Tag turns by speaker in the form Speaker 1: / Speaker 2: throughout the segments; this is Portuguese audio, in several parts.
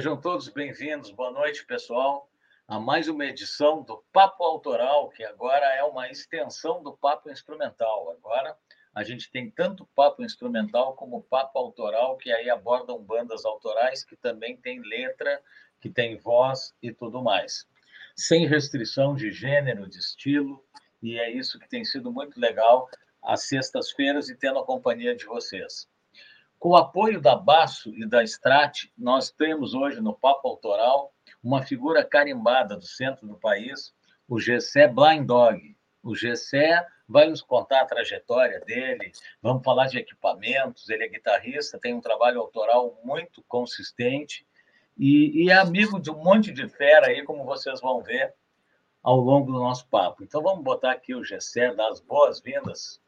Speaker 1: Sejam todos bem-vindos. Boa noite, pessoal, a mais uma edição do Papo Autoral, que agora é uma extensão do Papo Instrumental. Agora a gente tem tanto papo instrumental como papo autoral, que aí abordam bandas autorais que também tem letra, que tem voz e tudo mais. Sem restrição de gênero, de estilo, e é isso que tem sido muito legal às sextas-feiras e tendo a companhia de vocês. Com o apoio da Basso e da Strat, nós temos hoje no Papo Autoral uma figura carimbada do centro do país, o Gessé Blind Dog. O Gessé vai nos contar a trajetória dele, vamos falar de equipamentos, ele é guitarrista, tem um trabalho autoral muito consistente e, e é amigo de um monte de fera aí, como vocês vão ver ao longo do nosso papo. Então vamos botar aqui o Gessé, dar as boas-vindas.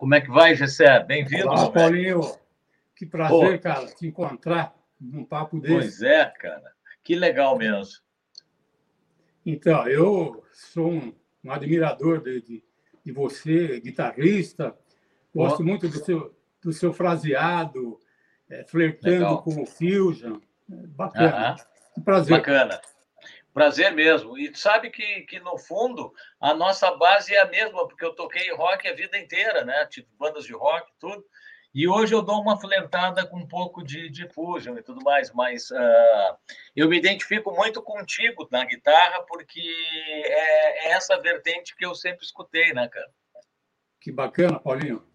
Speaker 1: Como é que vai, Gessé? Bem-vindo.
Speaker 2: Olá, Paulinho. Que prazer, Pô. cara, te encontrar num papo desse.
Speaker 1: Pois é, cara. Que legal mesmo.
Speaker 2: Então, eu sou um, um admirador de, de, de, você, guitarrista. Gosto muito do seu, do seu fraseado, é, flertando legal. com o Fusion. É, bacana.
Speaker 1: Uh -huh. prazer. Bacana. Prazer mesmo. E sabe que, que, no fundo, a nossa base é a mesma, porque eu toquei rock a vida inteira, né? Tipo, bandas de rock, tudo. E hoje eu dou uma flertada com um pouco de, de fusion e tudo mais, mas uh, eu me identifico muito contigo na guitarra, porque é, é, essa vertente que eu sempre escutei, né, cara?
Speaker 2: Que bacana, Paulinho.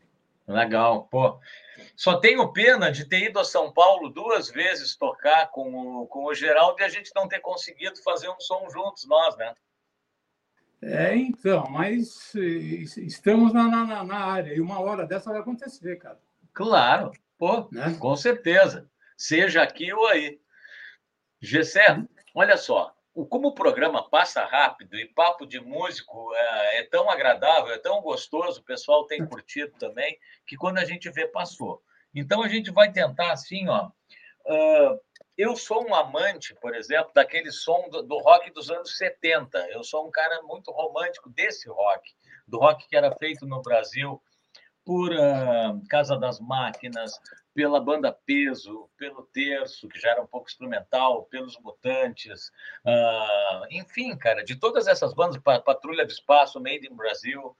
Speaker 1: Legal, pô. Só tenho pena de ter ido a São Paulo duas vezes tocar com o, com o Geraldo e a gente não ter conseguido fazer um som juntos, nós, né?
Speaker 2: É, então, mas estamos na, na, na área e uma hora dessa vai acontecer, cara.
Speaker 1: Claro, pô, né? com certeza. Seja aqui ou aí. Gessé, olha só, como o programa passa rápido e papo de músico é, é, tão agradável, é tão gostoso, o pessoal tem curtido também, que quando a gente vê, passou. Então a gente vai tentar assim, ó. Uh, eu sou um amante, por exemplo, daquele som do, do, rock dos anos 70. Eu sou um cara muito romântico desse rock, do rock que era feito no Brasil por uh, Casa das Máquinas, pela banda Peso, pelo Terço, que já era um pouco instrumental, pelos Mutantes, uh, enfim, cara, de todas essas bandas, Patrulha do Espaço, Made in Brasil.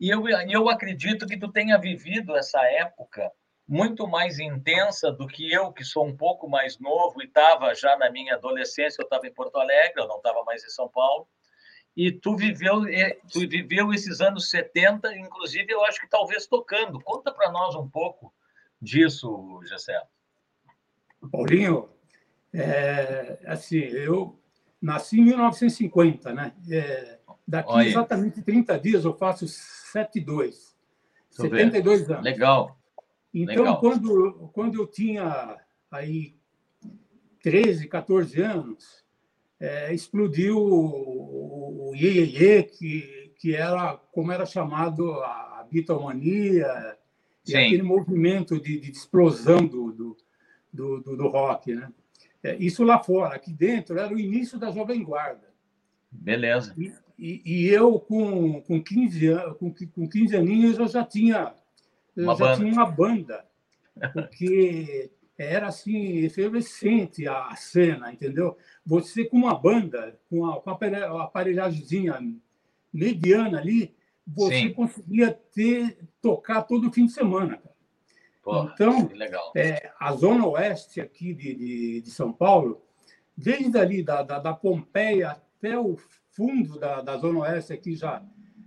Speaker 1: E eu, eu acredito que tu tenha vivido essa época muito mais intensa do que eu, que sou um pouco mais novo e estava já na minha adolescência, eu estava em Porto Alegre, eu não estava mais em São Paulo e tu viveu, tu viveu esses anos 70, inclusive eu acho que talvez tocando. Conta para nós um pouco disso, Gessé.
Speaker 2: Paulinho, é, assim, eu nasci em 1950, né? É, daqui Olha. exatamente 30 dias eu faço 72. 72 anos.
Speaker 1: Legal.
Speaker 2: Então, Legal. Quando, quando eu tinha aí 13, 14 anos, é, explodiu o, o Iê, que, que era como era chamado a bitomania e aquele movimento de, de explosão do, do, do, do, rock. Né? É, isso lá fora. Aqui dentro era o início da Jovem Guarda.
Speaker 1: Beleza.
Speaker 2: E, e, e eu, com, com, 15 anos, com, com 15 aninhos, eu já tinha, eu uma já banda. tinha uma banda. Porque era assim efervescente a cena, entendeu? Você com uma banda, com a, com a aparelhagemzinha mediana ali, você Sim. conseguia ter tocar todo fim de semana. Porra, então, é, a zona oeste aqui de, de, de, São Paulo, desde ali da, da, da Pompeia até o fundo da, da zona oeste aqui já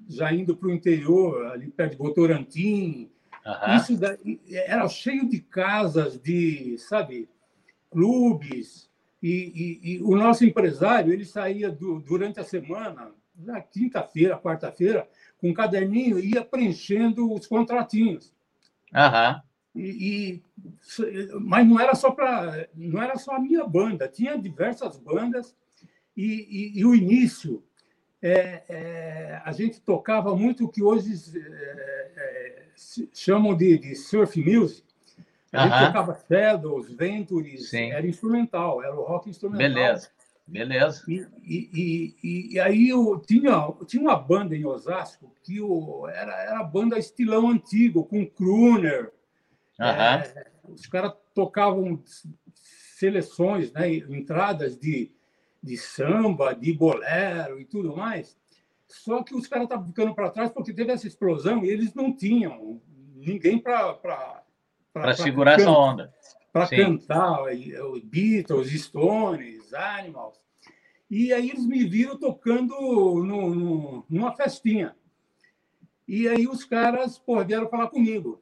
Speaker 2: já indo para o interior, ali perto de Votorantim, Uhum. Isso daí, era cheio de casas, de, sabe, clubes. E, e, e o nosso empresário, ele saía do, durante a semana, na quinta-feira, quarta-feira, com um caderninho e ia preenchendo os contratinhos.
Speaker 1: Uhum.
Speaker 2: E, e, mas não era só para não era só a minha banda tinha diversas bandas e, e, e o início é, é, a gente tocava muito o que hoje é, é chamam de, de surf music. A gente tocava Shadows, Ventures, Sim. era instrumental, era o rock instrumental.
Speaker 1: Beleza, beleza.
Speaker 2: E, e, e, e, aí eu tinha, tinha uma banda em Osasco que o, era, era banda estilão antigo, com crooner. É, os caras tocavam seleções, né, entradas de, de samba, de bolero e tudo mais. Só que os caras estavam ficando para trás porque teve essa explosão e eles não tinham ninguém para.
Speaker 1: Para segurar essa onda.
Speaker 2: Para cantar, Beatles, Stones, Animals. E aí eles me viram tocando no, no, numa festinha. E aí os caras pô, vieram falar comigo.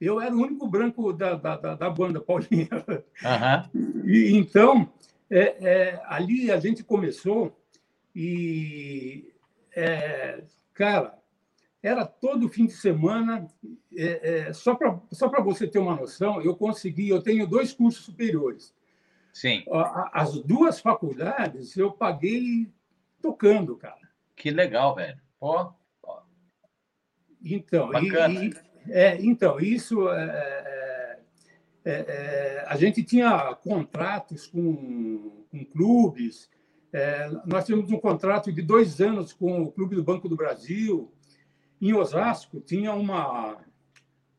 Speaker 2: Eu era o único branco da, da, da banda, Paulinha. Uhum. E, então, é, é, ali a gente começou e, é, cara, era todo fim de semana. É, é, só para só você ter uma noção, eu consegui, eu tenho dois cursos superiores.
Speaker 1: Sim.
Speaker 2: As duas faculdades eu paguei tocando, cara.
Speaker 1: Que legal, velho. Ó.
Speaker 2: Então, Bacana. E, é, então, isso é é, é, é, a gente tinha contratos com, com clubes. É, nós tínhamos um contrato de dois anos com o Clube do Banco do Brasil. Em Osasco tinha uma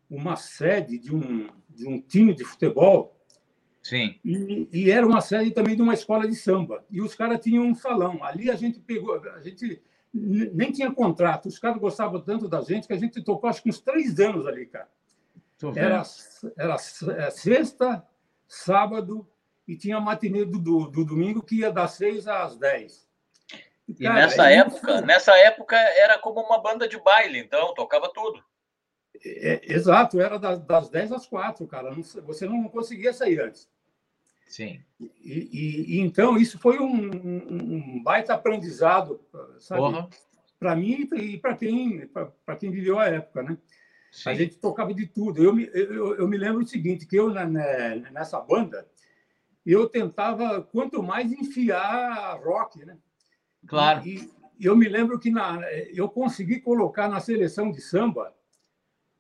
Speaker 2: uma sede de um de um time de futebol
Speaker 1: Sim.
Speaker 2: E, e, era uma sede também de uma escola de samba. E os caras tinham um salão. Ali a gente pegou, a gente nem tinha contrato. Os caras gostavam tanto da gente que a gente tocou acho que uns três anos ali, cara. Era, era é, sexta, sábado e tinha a matinê do, do, do, domingo que ia das seis às dez.
Speaker 1: E, cara, nessa época, nessa época era como uma banda de baile, então tocava tudo.
Speaker 2: É, exato, era das, das 10 às 4, cara. Não, você não conseguia sair antes.
Speaker 1: Sim.
Speaker 2: E, e, e então, isso foi um, um, baita aprendizado, sabe? Para mim e para quem, quem viveu a época, né? Sim. A gente tocava de tudo. Eu me, eu, eu me lembro o seguinte, que eu nessa banda, eu tentava quanto mais enfiar rock, né?
Speaker 1: Claro.
Speaker 2: E, e eu me lembro que na, eu consegui colocar na seleção de samba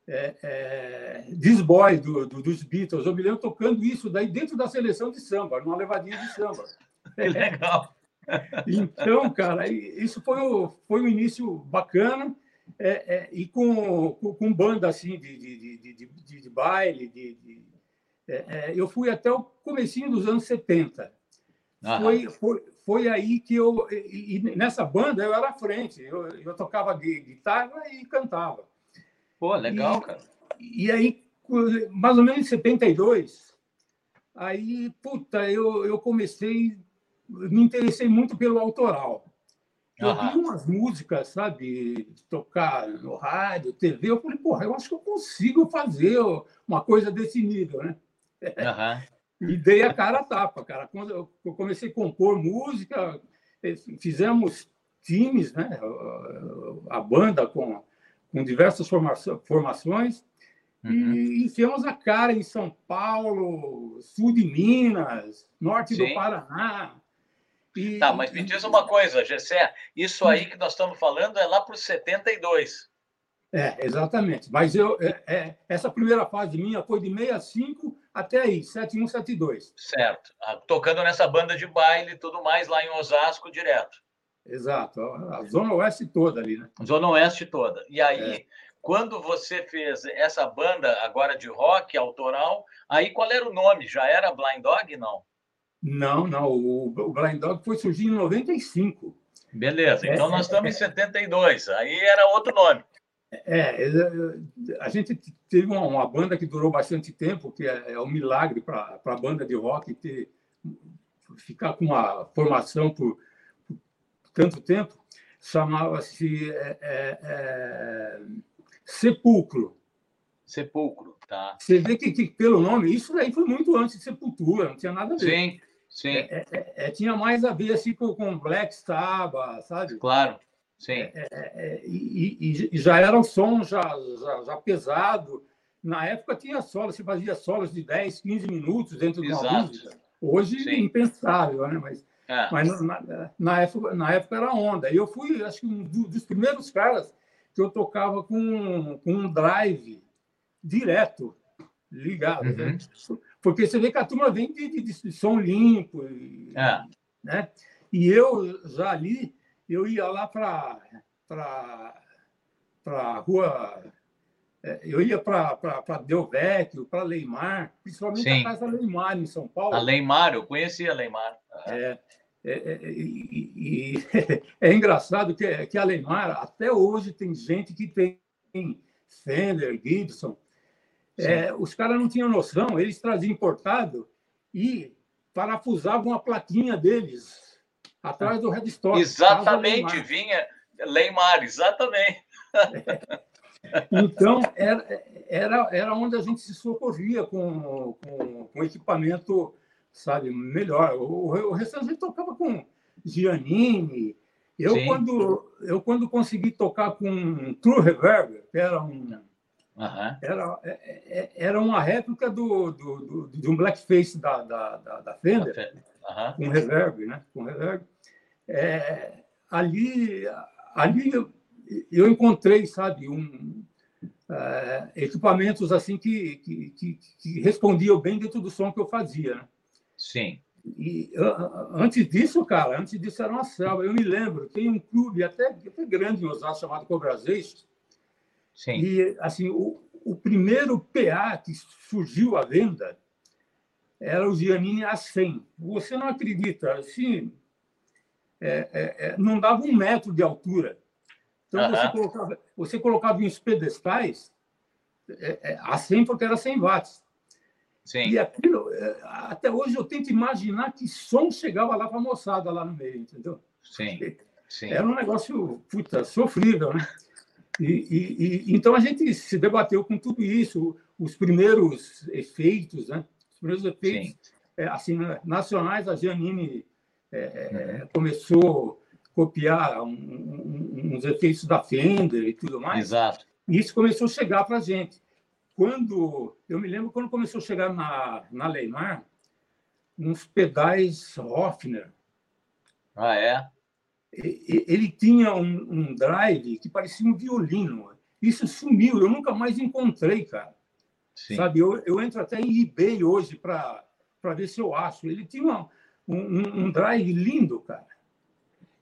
Speaker 2: é, é, This Boy do, do, dos Beatles. Eu me lembro tocando isso daí dentro da seleção de samba, numa levadinha de samba.
Speaker 1: Que legal!
Speaker 2: Então, cara, isso foi o, foi um início bacana é, é, e com, com, banda assim de, de, de, de, de baile. De, é, é, eu fui até o comecinho dos anos 70. Foi, foi, foi aí que eu... E, e nessa banda eu era à frente. Eu, eu tocava guitarra e cantava.
Speaker 1: Pô, legal, e, cara.
Speaker 2: E aí, mais ou menos em 72, aí, puta, eu, eu comecei, me interessei muito pelo autoral. Eu vi umas músicas, sabe, tocar no rádio, TV, eu falei, porra, eu acho que eu consigo fazer uma coisa desse nível, né?
Speaker 1: Uhum.
Speaker 2: E dei a cara a tapa, cara. Quando eu comecei a compor música, eh, fizemos times, né? A banda com com diversas formações, uhum. e enfiamos a cara em São Paulo, sul de Minas, norte Sim. do Paraná.
Speaker 1: E, tá, mas me diz uma coisa, Gessé, isso aí que nós estamos falando é lá para os 72.
Speaker 2: É, exatamente. Mas eu, é, é, essa primeira fase minha foi de 65 até aí, 71, 72.
Speaker 1: Certo. Ah, tocando nessa banda de baile e tudo mais lá em Osasco direto.
Speaker 2: Exato, a Zona Oeste toda ali, né?
Speaker 1: Zona Oeste toda. E aí, é. quando você fez essa banda agora de rock autoral, aí qual era o nome? Já era Blind Dog, não?
Speaker 2: Não, não. O, o Blind Dog foi surgir em 95.
Speaker 1: Beleza, então é, nós estamos em 72. Aí era outro nome.
Speaker 2: É, a gente teve uma, uma, banda que durou bastante tempo, que é, é um milagre para a banda de rock ter, ficar com uma formação por tanto tempo, chamava-se é, é, é, Sepulcro.
Speaker 1: Sepulcro, tá.
Speaker 2: Você vê que, que, pelo nome, isso daí foi muito antes de Sepultura, não tinha nada a ver.
Speaker 1: Sim, sim.
Speaker 2: É, é, é, tinha mais a ver assim, com, com Black Sabbath, sabe?
Speaker 1: Claro, sim.
Speaker 2: E, e, já era um som já, já, já, pesado. Na época tinha solos, se fazia solos de 10, 15 minutos dentro de uma música. Hoje, sim. impensável, né? Mas é. Mas na, na, época, na época era onda. E eu fui, acho que, um dos primeiros caras que eu tocava com, com um drive direto, ligado. Né? Uhum. Né? Porque você vê que a turma vem de, de, de som limpo. E, é. né? e eu, já ali, eu ia lá para a rua é, eu ia para Delvecchio, para Leimar, principalmente Sim. a casa Leimar, em São Paulo.
Speaker 1: A Leimar, eu conhecia a Leimar.
Speaker 2: É, é, é, e, e é engraçado que, que a Leimar, até hoje, tem gente que tem Fender, Gibson. É, os caras não tinham noção, eles traziam importado e parafusavam a plaquinha deles atrás do headstock.
Speaker 1: Exatamente, vinha Leimar, exatamente.
Speaker 2: Então, era, era, era onde a gente se socorria com, com, com equipamento, sabe, melhor. O, o restante a gente tocava com Giannini. Eu, quando, eu, quando consegui tocar com True Reverb, que era um... Uhum. Era, é, é, era uma réplica do, do, do, de um blackface da, da, da, da Fender, uhum. com reverb, né? Com reverb. É, ali, ali eu encontrei, sabe, um, uh, equipamentos assim que, que, que, que, respondiam bem dentro do som que eu fazia. Né?
Speaker 1: Sim.
Speaker 2: E uh, antes disso, cara, antes disso era uma selva. Eu me lembro, tem um clube até, até grande em Osasco chamado Cobrazês. Sim. E assim, o, o primeiro PA que surgiu à venda era o Giannini A100. Você não acredita, assim, é, é, é, não dava um metro de altura. Então, você, colocava, você colocava uns pedestais é, é, a 100 porque era 100 watts. Sim. E aquilo, até hoje eu tento imaginar que som chegava lá para a moçada lá no meio, entendeu?
Speaker 1: Sim. Sim.
Speaker 2: Era um negócio puta, sofrível, né? E, e, e, então a gente se debateu com tudo isso, os primeiros efeitos, né? Os primeiros efeitos é, assim, nacionais, a Giannini é, uhum. começou copiar um, um, uns efeitos da Fender e tudo mais.
Speaker 1: Exato.
Speaker 2: E isso começou a chegar para a gente. Quando eu me lembro quando começou a chegar na, na Leimar, uns pedais Hofner.
Speaker 1: Ah, é?
Speaker 2: Ele tinha um, um drive que parecia um violino. Isso sumiu, eu nunca mais encontrei, cara. Sim. Sabe, eu, eu entro até em eBay hoje para ver se eu acho. Ele tinha uma, um, um drive lindo, cara.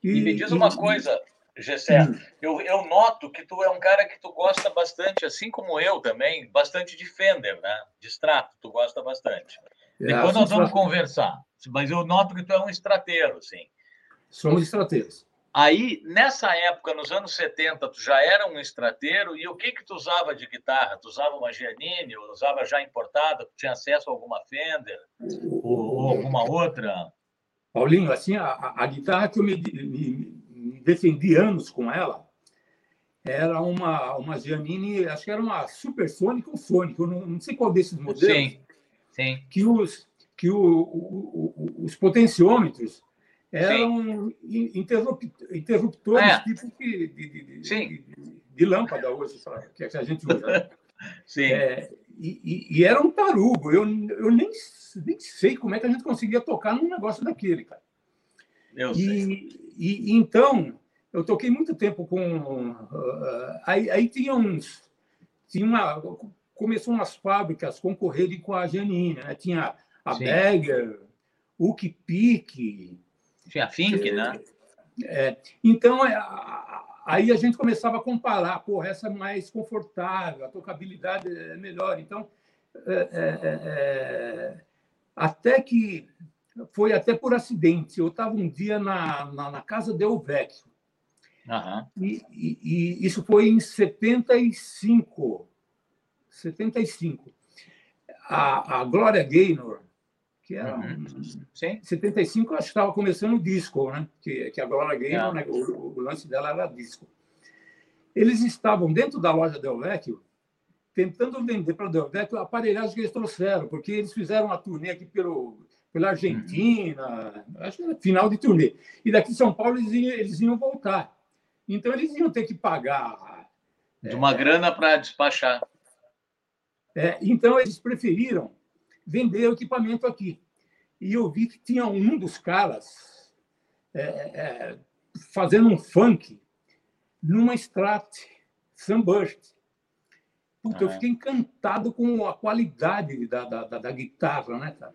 Speaker 1: E, e me diz uma e, coisa, Gessé, hum. eu, eu noto que tu é um cara que tu gosta bastante, assim como eu também, bastante de Fender, né? De extrato, tu gosta bastante. É, Depois nós vamos conversar. Mas eu noto que tu é um estrateiro, sim.
Speaker 2: Somos estrateiros.
Speaker 1: Aí, nessa época, nos anos 70, tu já era um estrateiro, e o que que tu usava de guitarra? Tu usava uma Giannini, ou usava já importada, tu tinha acesso a alguma Fender, ou, ou alguma outra?
Speaker 2: Paulinho, assim, a, a guitarra que eu me, me, me, defendi anos com ela era uma, uma Giannini, acho que era uma Supersonic ou Sonic, eu não, não sei qual desses modelos.
Speaker 1: Sim, sim.
Speaker 2: Que os, que o, o, o, os potenciômetros eram interruptores é. tipo de, de, de, de, lâmpada hoje, que a gente usa. Né?
Speaker 1: Sim. É,
Speaker 2: e, e, era um tarugo. Eu, eu nem, nem sei como é que a gente conseguia tocar num negócio daquele, cara.
Speaker 1: Eu e, sei.
Speaker 2: E, então, eu toquei muito tempo com. Uh, aí, aí tinha uns. Tinha uma, começou umas fábricas concorrerem com a Janine, né? Tinha a Sim. Berger, o Pique.
Speaker 1: Tinha Fink, é, né?
Speaker 2: É, então, é, aí a gente começava a comparar, pô, essa é mais confortável, a tocabilidade é melhor. Então, é, é, é, até que foi até por acidente. Eu estava um dia na, na, na casa de Vecchio. Uhum. E, e, e, isso foi em 75. 75. A, a Glória Gaynor, que era uhum. Sim. 75, acho que estava começando o disco, né? Que, que a Glória Gaynor, é. né? o, o, lance dela era disco. Eles estavam dentro da loja Del Vecchio tentando vender para a Del Vecchio a aparelhagem que eles trouxeram, porque eles fizeram uma turnê aqui pelo, pela Argentina, uhum. acho que era final de turnê. E daqui de São Paulo eles iam, eles iam voltar. Então eles iam ter que pagar.
Speaker 1: De uma é, grana para despachar.
Speaker 2: É, então eles preferiram vender o equipamento aqui. E eu vi que tinha um dos caras é, é, fazendo um funk numa Strat Sunburst. Puta, eu fiquei encantado com a qualidade da, da, da, da guitarra, né, cara?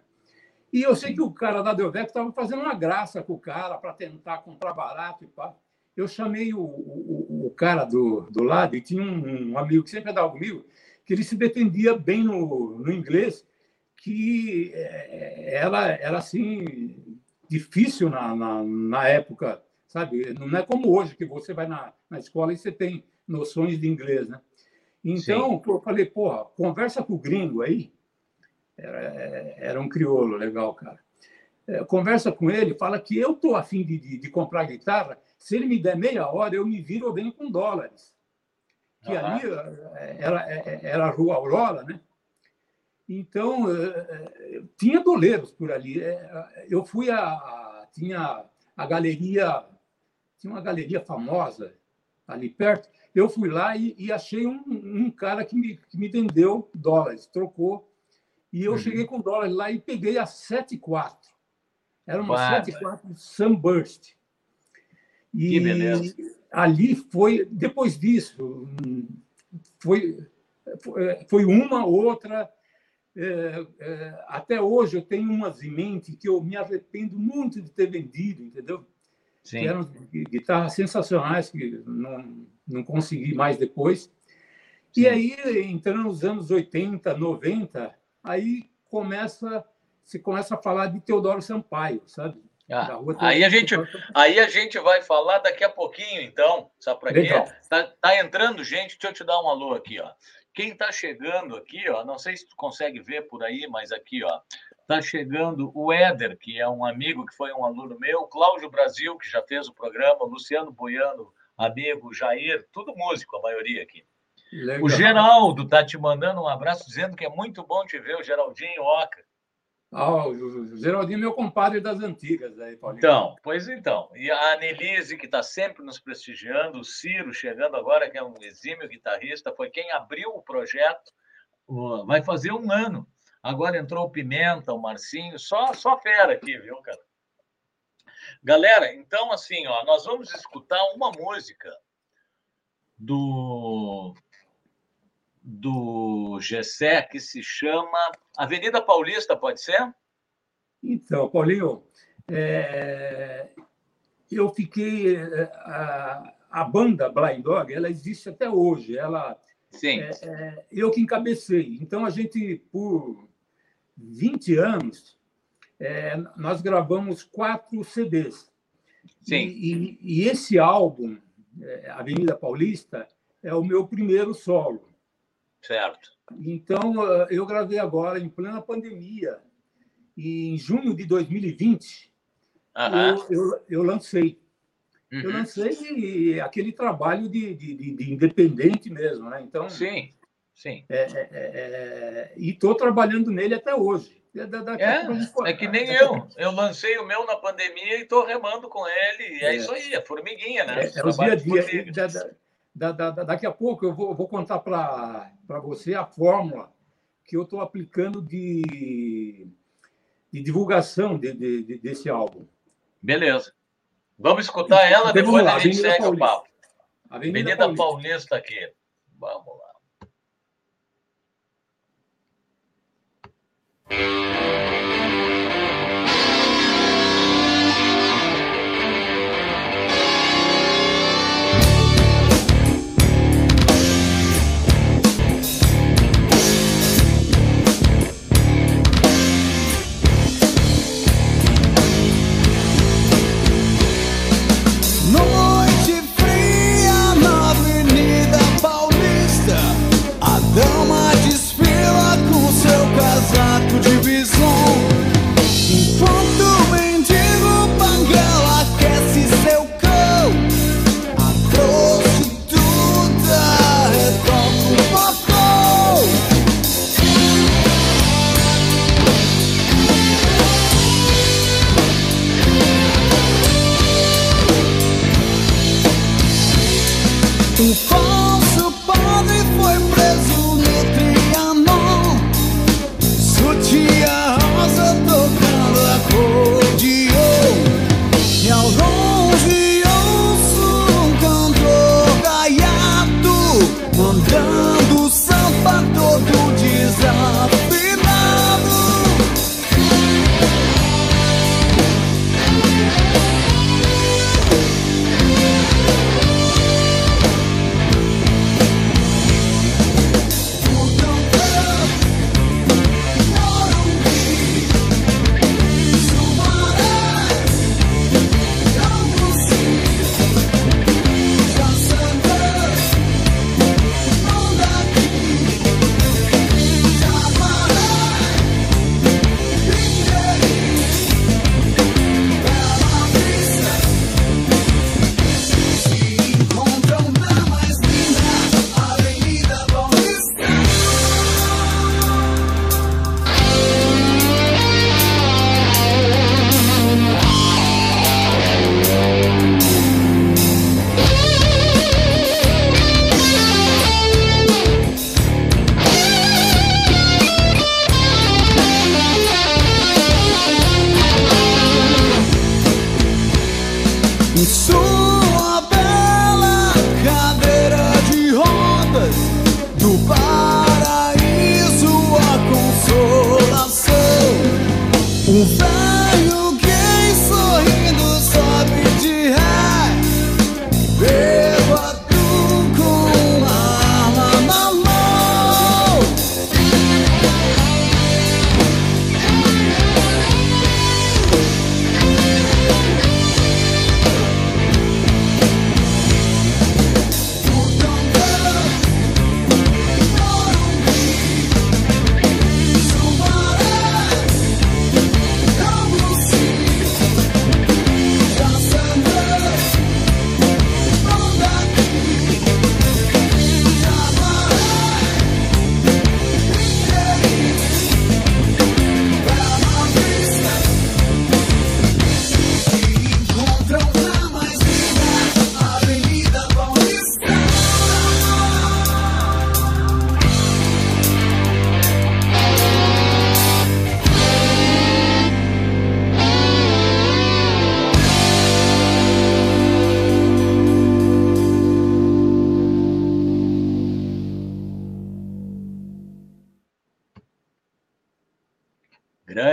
Speaker 2: E eu sei que o cara da Delvec estava fazendo uma graça com o cara para tentar comprar barato e pá. eu chamei o, o, o, cara do, do lado, e tinha um, um, amigo que sempre andava comigo, que ele se defendia bem no, no inglês, que é, era, era assim, difícil na, na, na, época, sabe? Não é como hoje, que você vai na, na escola e você tem noções de inglês, né? Então, Sim. eu falei, porra, conversa com o gringo aí. Era, era um crioulo legal, cara. É, conversa com ele, fala que eu estou afim de, de, de, comprar guitarra, se ele me der meia hora, eu me viro, venho com dólares. Que uhum. ali é, era, é, era a Rua Aurora, né? Então, tinha doleiros por ali. Eu fui a. Tinha a galeria. Tinha uma galeria famosa ali perto. Eu fui lá e, e achei um, um, cara que me, que me vendeu dólares, trocou. E eu uhum. cheguei com dólares lá e peguei a 7,4. Era uma 7,4 Sunburst. E que beleza. ali foi, depois disso, foi, foi uma, outra. É, é, até hoje eu tenho umas em mente que eu me arrependo muito de ter vendido, entendeu? Sim. Que eram guitarras sensacionais que não, não consegui mais depois. Sim. E aí, entrando nos anos 80, 90, aí começa se começa a falar de Teodoro Sampaio, sabe?
Speaker 1: Ah, aí, a gente, aí a gente vai falar daqui a pouquinho, então. Sabe para quê? Tá, tá, entrando gente, deixa eu te dar um alô aqui, ó. Quem está chegando aqui, ó, não sei se tu consegue ver por aí, mas aqui, ó, tá chegando o Éder, que é um amigo que foi um aluno meu, Cláudio Brasil, que já fez o programa, Luciano Boiano, amigo, Jair, tudo músico, a maioria aqui. Legal. O Geraldo está te mandando um abraço, dizendo que é muito bom te ver, o Geraldinho Oca.
Speaker 2: Ah, o Geraldinho é meu compadre das antigas, aí,
Speaker 1: Paulinho. Então, pois então. E a Anelise, que está sempre nos prestigiando, o Ciro chegando agora, que é um exímio guitarrista, foi quem abriu o projeto. Vai fazer um ano. Agora entrou o Pimenta, o Marcinho, só, só fera aqui, viu, cara? Galera, então, assim, ó, nós vamos escutar uma música do do Gessé que se chama Avenida Paulista, pode ser?
Speaker 2: Então, Paulinho, é... eu fiquei. É, a, a, banda Blind Dog, ela existe até hoje. Ela,
Speaker 1: Sim.
Speaker 2: É, é, eu que encabecei. Então, a gente, por 20 anos, é, nós gravamos quatro CDs.
Speaker 1: Sim.
Speaker 2: E, e, e esse álbum, Avenida Paulista, é o meu primeiro solo.
Speaker 1: Certo.
Speaker 2: Então, eh, eu gravei agora, em plena pandemia, e em junho de 2020, eu, eu, eu, lancei. Uhum. Eu lancei aquele trabalho de, de, de, independente mesmo, né? Então,
Speaker 1: sim, sim.
Speaker 2: É, é, é, é e estou trabalhando nele até hoje.
Speaker 1: É, da, da, é, é que nem eu. Eu lancei o meu na pandemia e estou remando com ele. E é, isso aí, é formiguinha, né?
Speaker 2: É, é o dia a dia. Da, da, daqui a pouco eu vou, vou contar para você a fórmula que eu estou aplicando de, de divulgação de, de, desse álbum.
Speaker 1: Beleza. Vamos escutar ela, então, depois lá, a gente segue Paulista. o papo. Avenida, Avenida Paulista. Paulista aqui. Vamos lá.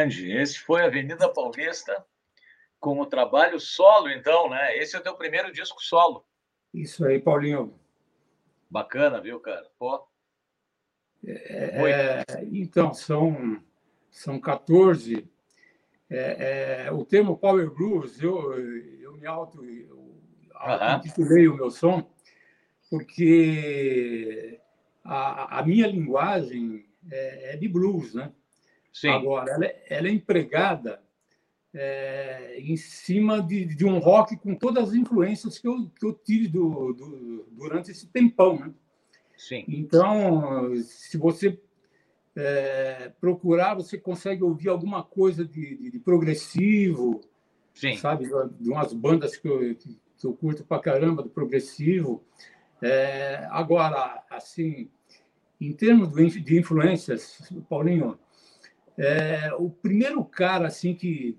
Speaker 1: Grande. Esse foi Avenida Paulista com o trabalho solo, então, né? Esse é o teu primeiro disco solo.
Speaker 2: Isso aí, Paulinho.
Speaker 1: Bacana, viu, cara? Pô.
Speaker 2: É, então, são, são 14. É, é, o termo Power Blues, eu, eu me auto eu, intitulei o meu som, porque a, a minha linguagem é, é, de blues, né? Sim. Agora, ela, é, ela é empregada é, em cima de, de, um rock com todas as influências que eu, que eu tive do, do, durante esse tempão, né?
Speaker 1: Sim.
Speaker 2: Então, se você é, procurar, você consegue ouvir alguma coisa de, de, de progressivo,
Speaker 1: Sim.
Speaker 2: sabe? De umas bandas que eu, que eu curto pra caramba do progressivo. É, agora, assim, em termos de influências, Paulinho, é, o primeiro cara assim que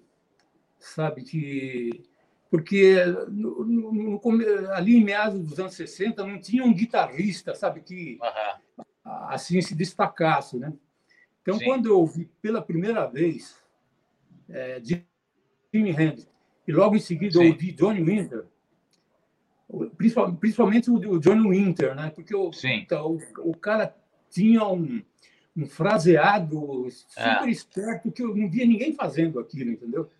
Speaker 2: sabe que porque no, no, no, ali em meados dos anos 60 não tinha um guitarrista sabe que uhum. assim se destacasse né então Sim. quando eu ouvi pela primeira vez é, Jimi Hendrix e logo em seguida Sim. ouvi Johnny Winter principalmente o Johnny Winter né porque o, então, o, o cara tinha um um fraseado super é. esperto que eu não via ninguém fazendo aquilo, entendeu?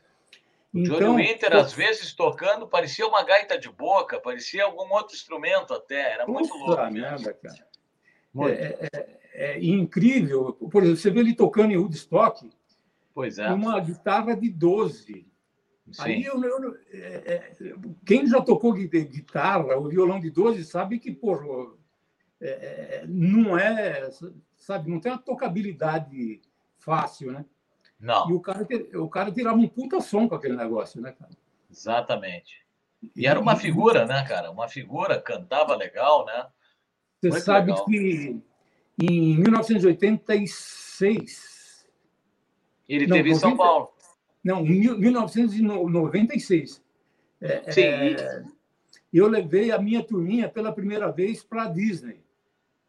Speaker 1: Então, Johnny Winter, pô... às vezes, tocando, parecia uma gaita de boca, parecia algum outro instrumento até. Era muito louco.
Speaker 2: Merda, cara. É, é, é, é, incrível. Por exemplo, você vê ele tocando em Woodstock
Speaker 1: pois é.
Speaker 2: uma guitarra de 12. Sim. Aí eu, eu é, é, quem já tocou guitarra, o violão de 12, sabe que por, não é sabe? Não tem uma tocabilidade fácil, né?
Speaker 1: Não.
Speaker 2: E o cara, o cara tirava um puta som com aquele negócio, né, cara?
Speaker 1: Exatamente. E era uma figura, né, cara? Uma figura, cantava legal, né?
Speaker 2: Você Muito sabe legal. que em 1986.
Speaker 1: Ele não, teve em São Paulo.
Speaker 2: Não, em 1996. É, Sim. É, eu levei a minha turminha pela primeira vez para a Disney.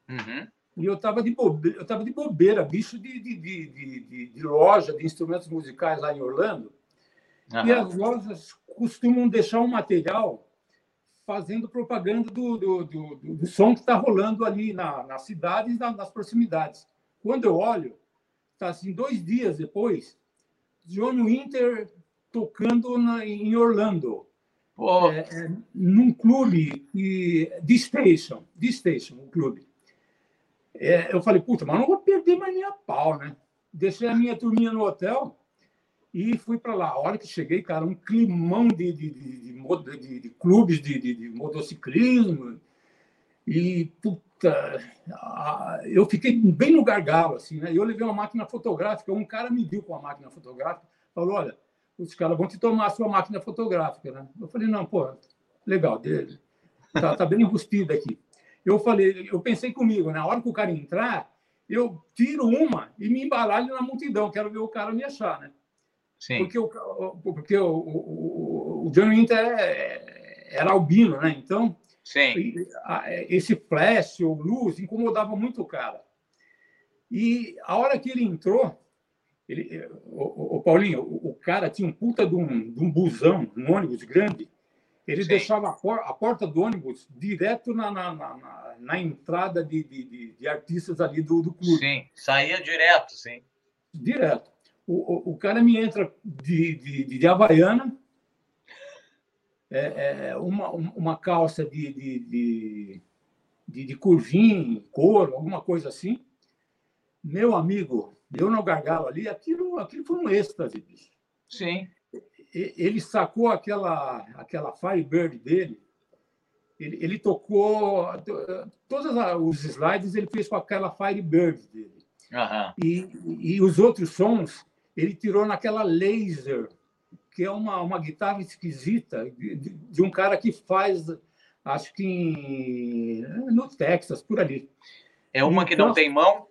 Speaker 1: Uhum.
Speaker 2: E eu estava de, bobeira, eu de bobeira, bicho de, de, de, de, de loja de instrumentos musicais lá em Orlando. Uhum. E as lojas costumam deixar um material fazendo propaganda do, do, do, do, som que está rolando ali na, na cidade e na, nas proximidades. Quando eu olho, está assim, dois dias depois, John Winter tocando na, em Orlando. É, é, num clube, e, The Station, The Station, o clube. É, eu falei, puta, mas não vou perder mais nem a pau, né? Deixei a minha turminha no hotel e fui para lá. A hora que cheguei, cara, um climão de, de, de, de, de clubes de, motociclismo. E, puta, eu fiquei bem no gargalo, assim, né? Eu levei uma máquina fotográfica, um cara me viu com a máquina fotográfica, falou, olha, os caras vão te tomar a sua máquina fotográfica, né? Eu falei, não, pô, legal, dele. Tá, tá bem enrustido aqui eu falei, eu pensei comigo, na hora que o cara entrar, eu tiro uma e me embaralho na multidão, quero ver o cara me achar, né?
Speaker 1: Sim.
Speaker 2: Porque o, porque o, o, o John Winter é, era albino, né? Então,
Speaker 1: Sim.
Speaker 2: esse flash ou luz incomodava muito o cara. E a hora que ele entrou, ele, o, o Paulinho, o, o, cara tinha um puta de um, de um busão, um ônibus grande, ele Sim. deixava a, por, a, porta do ônibus direto na, na, na, na entrada de, de, de, artistas ali do, do clube.
Speaker 1: Sim, saía direto, sim.
Speaker 2: Direto. O, o, o cara me entra de, de, de Havaiana, é, é, uma, uma calça de, de, de, de, de curvinho, couro, alguma coisa assim. Meu amigo, eu no gargalo ali, aquilo, aquilo foi um êxtase, bicho.
Speaker 1: Sim
Speaker 2: ele sacou aquela, aquela Firebird dele, ele, ele tocou todos os slides, ele fez com aquela Firebird dele.
Speaker 1: Uhum.
Speaker 2: E, e os outros sons ele tirou naquela Laser, que é uma, uma guitarra esquisita de, de um cara que faz, acho que em, no Texas, por ali.
Speaker 1: É uma então, que não então tem mão?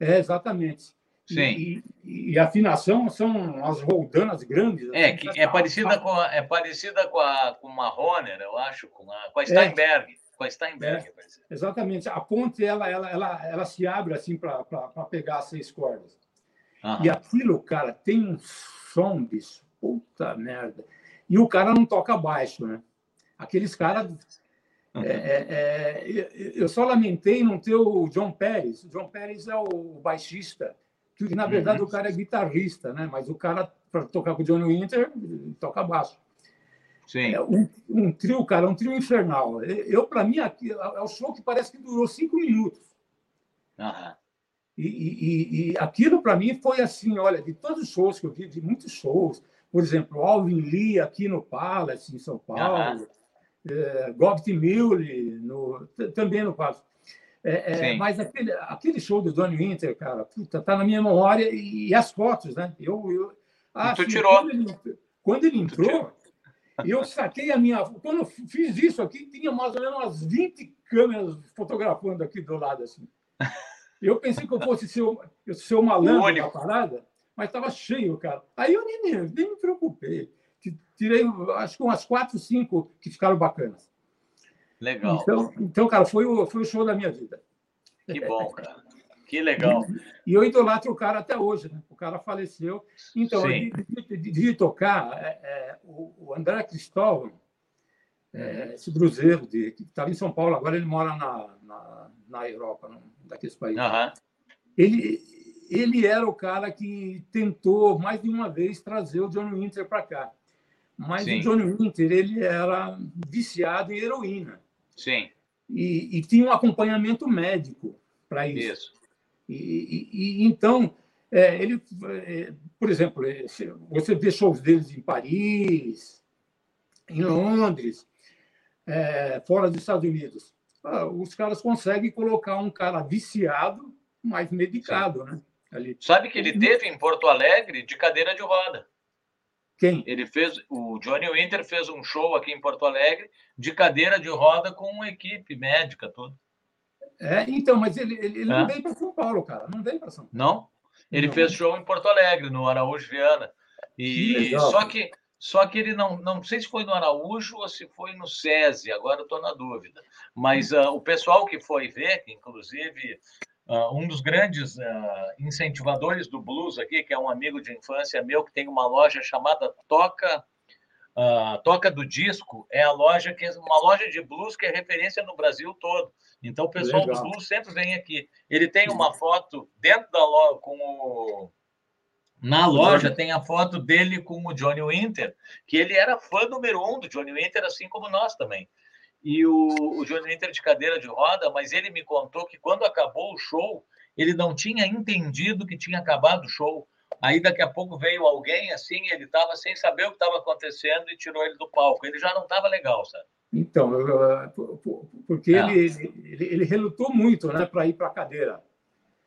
Speaker 2: É, exatamente.
Speaker 1: Sim.
Speaker 2: E, e, afinação são as roldanas grandes.
Speaker 1: É, assim, que é parecida, com a, é parecida com, a, com uma Honer, eu acho, com a, com a Steinberg. É, com a Steinberg. É,
Speaker 2: exatamente. A ponte ela, ela, ela, ela se abre assim para pegar as seis cordas. Uhum. E aquilo, cara, tem um som, bicho, puta merda. E o cara não toca baixo, né? Aqueles caras. Uhum. É, é, é, eu só lamentei não ter o John Pérez. O John Pérez é o baixista, que na verdade uhum. o cara é guitarrista, né? Mas o cara, para tocar com o Johnny Winter, toca baixo. Sim. É um, um, trio, cara, um trio infernal. Eu, para mim, aqui, é o show que parece que durou cinco minutos. Uhum. E, e, e, aquilo, para mim, foi assim: olha, de todos os shows que eu vi, de muitos shows, por exemplo, Alvin Lee aqui no Palace, em São Paulo, uhum. é, Gobt Mule no, também no Palace. É, é, mas aquele, aquele show do Donny Winter, cara, puta, tá na minha memória e, e as fotos, né? Eu, eu
Speaker 1: acho tu tirou.
Speaker 2: Quando ele, quando ele entrou, eu saquei a minha. Quando eu fiz isso aqui, tinha mais ou menos umas 20 câmeras fotografando aqui do lado, assim. Eu pensei que eu fosse ser o, ser o malandro da parada, mas estava cheio, cara. Aí eu nem, nem me preocupei. Tirei, acho que umas quatro, cinco que ficaram bacanas.
Speaker 1: Legal.
Speaker 2: Então, então cara, foi o, foi o show da minha vida.
Speaker 1: Que bom, cara. Que legal.
Speaker 2: E, eu idolatro o cara até hoje, né? O cara faleceu. Então, de, de, de, de, tocar, é, é, o, o André Cristóvão, é, esse bruzeiro de, que estava em São Paulo, agora ele mora na, na, na Europa, daqueles países. Uhum. Ele, ele era o cara que tentou mais de uma vez trazer o Johnny Winter para cá. Mas Sim. o Johnny Winter ele era viciado em heroína.
Speaker 1: Sim.
Speaker 2: E, e tinha um acompanhamento médico para isso. isso. E, e, e então, é, ele, é, por exemplo, é, você vê shows deles em Paris, em Londres, é, fora dos Estados Unidos. Ah, os caras conseguem colocar um cara viciado, mas medicado, Sim. né?
Speaker 1: Ali. Sabe que ele teve em Porto Alegre de cadeira de roda.
Speaker 2: Quem?
Speaker 1: Ele fez, o Johnny Winter fez um show aqui em Porto Alegre de cadeira de roda com uma equipe médica toda.
Speaker 2: É, então, mas ele, ele, ele é. não veio para São Paulo, cara. Não veio para São Paulo.
Speaker 1: Não? Ele não. fez show em Porto Alegre, no Araújo Viana. E que só que só que ele não, não sei se foi no Araújo ou se foi no SESI, agora estou na dúvida. Mas uh, o pessoal que foi ver, que inclusive uh, um dos grandes uh, incentivadores do blues aqui, que é um amigo de infância meu, que tem uma loja chamada Toca uh, Toca do Disco é a loja que é uma loja de blues que é referência no Brasil todo. Então o pessoal Legal. do blues sempre vem aqui. Ele tem uma foto dentro da loja com o na loja tem a foto dele com o Johnny Winter, que ele era fã número um do Johnny Winter, assim como nós também. E o, o Johnny Winter de cadeira de roda, mas ele me contou que quando acabou o show, ele não tinha entendido que tinha acabado o show. Aí daqui a pouco veio alguém assim, ele estava sem saber o que estava acontecendo e tirou ele do palco. Ele já não estava legal, sabe?
Speaker 2: Então, porque é. ele, ele, ele, relutou muito né, para ir para a cadeira.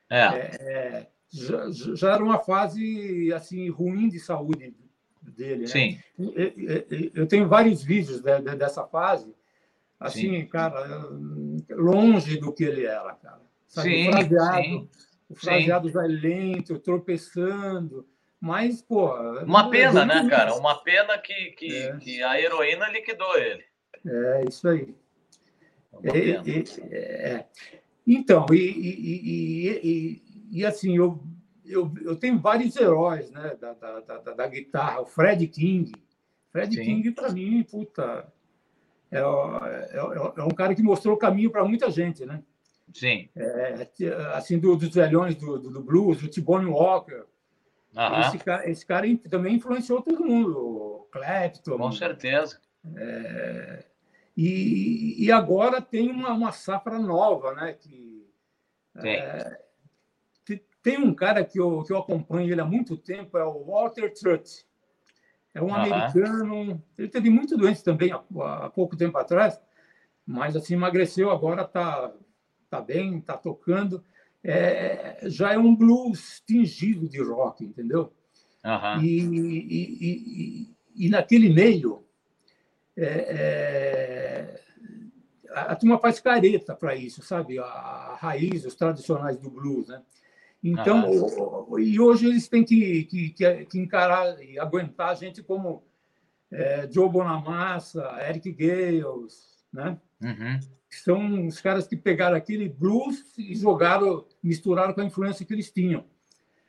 Speaker 2: É. é já, já, era uma fase assim ruim de saúde dele. Né?
Speaker 1: Sim.
Speaker 2: Eu tenho vários vídeos dessa fase, assim, sim. cara, longe do que ele era, cara. Sabe? Sim, fraseado, sim o fraseado vai lento, tropeçando. Mas, pô.
Speaker 1: Uma pena, né, cara? Uma pena que, que, é. que a heroína liquidou ele.
Speaker 2: É, isso aí. É, é. Então, e, e, e, e, assim, eu, eu, eu tenho vários heróis né, da, da, da, da guitarra. O Fred King. Fred Sim. King, para mim, puta, é, é, é, um cara que mostrou o caminho para muita gente, né?
Speaker 1: Sim.
Speaker 2: É, assim, do, dos velhões do, do, do blues, o T-Bone Walker. Esse, cara, esse cara também influenciou todo mundo. O Clapton.
Speaker 1: Com certeza.
Speaker 2: É, e, e agora tem uma, uma safra nova, né? Que, é, tem um cara que eu, que eu acompanho ele há muito tempo, é o Walter Trutt. É um americano. Ele teve muito doente também há, há pouco tempo atrás, mas assim emagreceu, agora está tá bem, tá tocando. É, já é um blues tingido de rock, entendeu?
Speaker 1: Uhum.
Speaker 2: E, e, e, e, naquele meio, é, é, a, a turma faz careta para isso, sabe? A, a, raiz, os tradicionais do blues, né? Então, uhum. o, e hoje eles têm que, que, que, encarar e aguentar gente como é, Joe Bonamassa, Eric Gales, né?
Speaker 1: Uhum
Speaker 2: são os caras que pegaram aquele blues e jogaram, misturaram com a influência que eles tinham.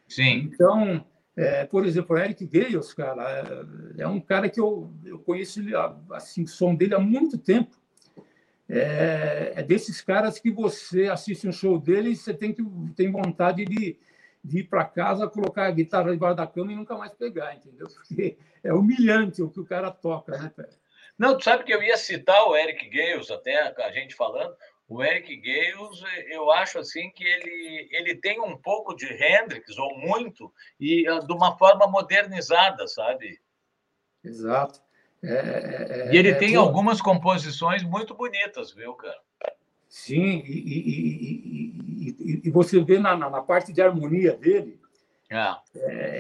Speaker 1: Sim.
Speaker 2: Então, é, por exemplo, Eric Gales, cara, é, é um cara que eu, eu conheço ele, assim, o som dele há muito tempo. É, é, desses caras que você assiste um show dele e você tem, que, tem vontade de, de ir para casa, colocar a guitarra debaixo da cama e nunca mais pegar, entendeu? Porque é humilhante o que o cara toca, né, cara?
Speaker 1: Não, tu sabe que eu ia citar o Eric Gales, até a gente falando, o Eric Gales, eu acho assim que ele, ele tem um pouco de Hendrix, ou muito, e ah, de uma forma modernizada, sabe?
Speaker 2: Exato.
Speaker 1: É, é, é e ele é, tem algumas composições muito bonitas, viu, cara?
Speaker 2: Sim, e, e, e, e você vê na, na, parte de harmonia dele,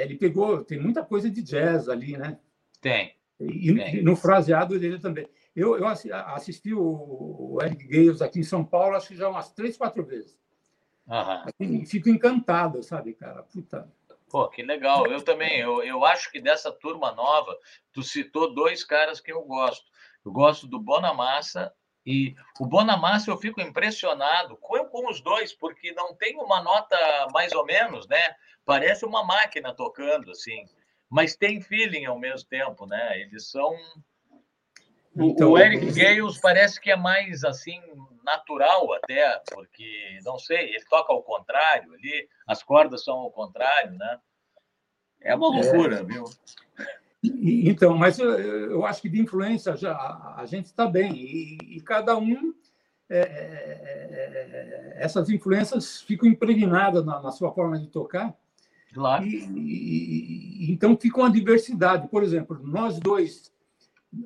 Speaker 2: ele pegou, tem muita coisa de jazz ali, né?
Speaker 1: Tem.
Speaker 2: E, tem. no fraseado dele também. Eu, eu assisti o Eric Gales aqui em São Paulo, acho que já umas três, quatro vezes.
Speaker 1: Uhum.
Speaker 2: fico encantado, sabe, cara? Puta.
Speaker 1: Pô, que legal. Eu também. Eu, eu acho que dessa turma nova, tu citou dois caras que eu gosto. Eu gosto do Bonamassa e o Bonamassa eu fico impressionado com, com os dois, porque não tem uma nota mais ou menos, né? Parece uma máquina tocando, assim. Mas tem feeling ao mesmo tempo, né? Eles são então, o Eric Gales parece que é mais assim natural até, porque não sei, ele toca ao contrário ali, as cordas são ao contrário, né? É uma loucura, é. viu?
Speaker 2: Então, mas eu, eu, acho que de influência já a gente está bem e, e, cada um é, é, é, essas influências ficam impregnadas na, na, sua forma de tocar.
Speaker 1: Claro.
Speaker 2: E, e, então fica uma diversidade. Por exemplo, nós dois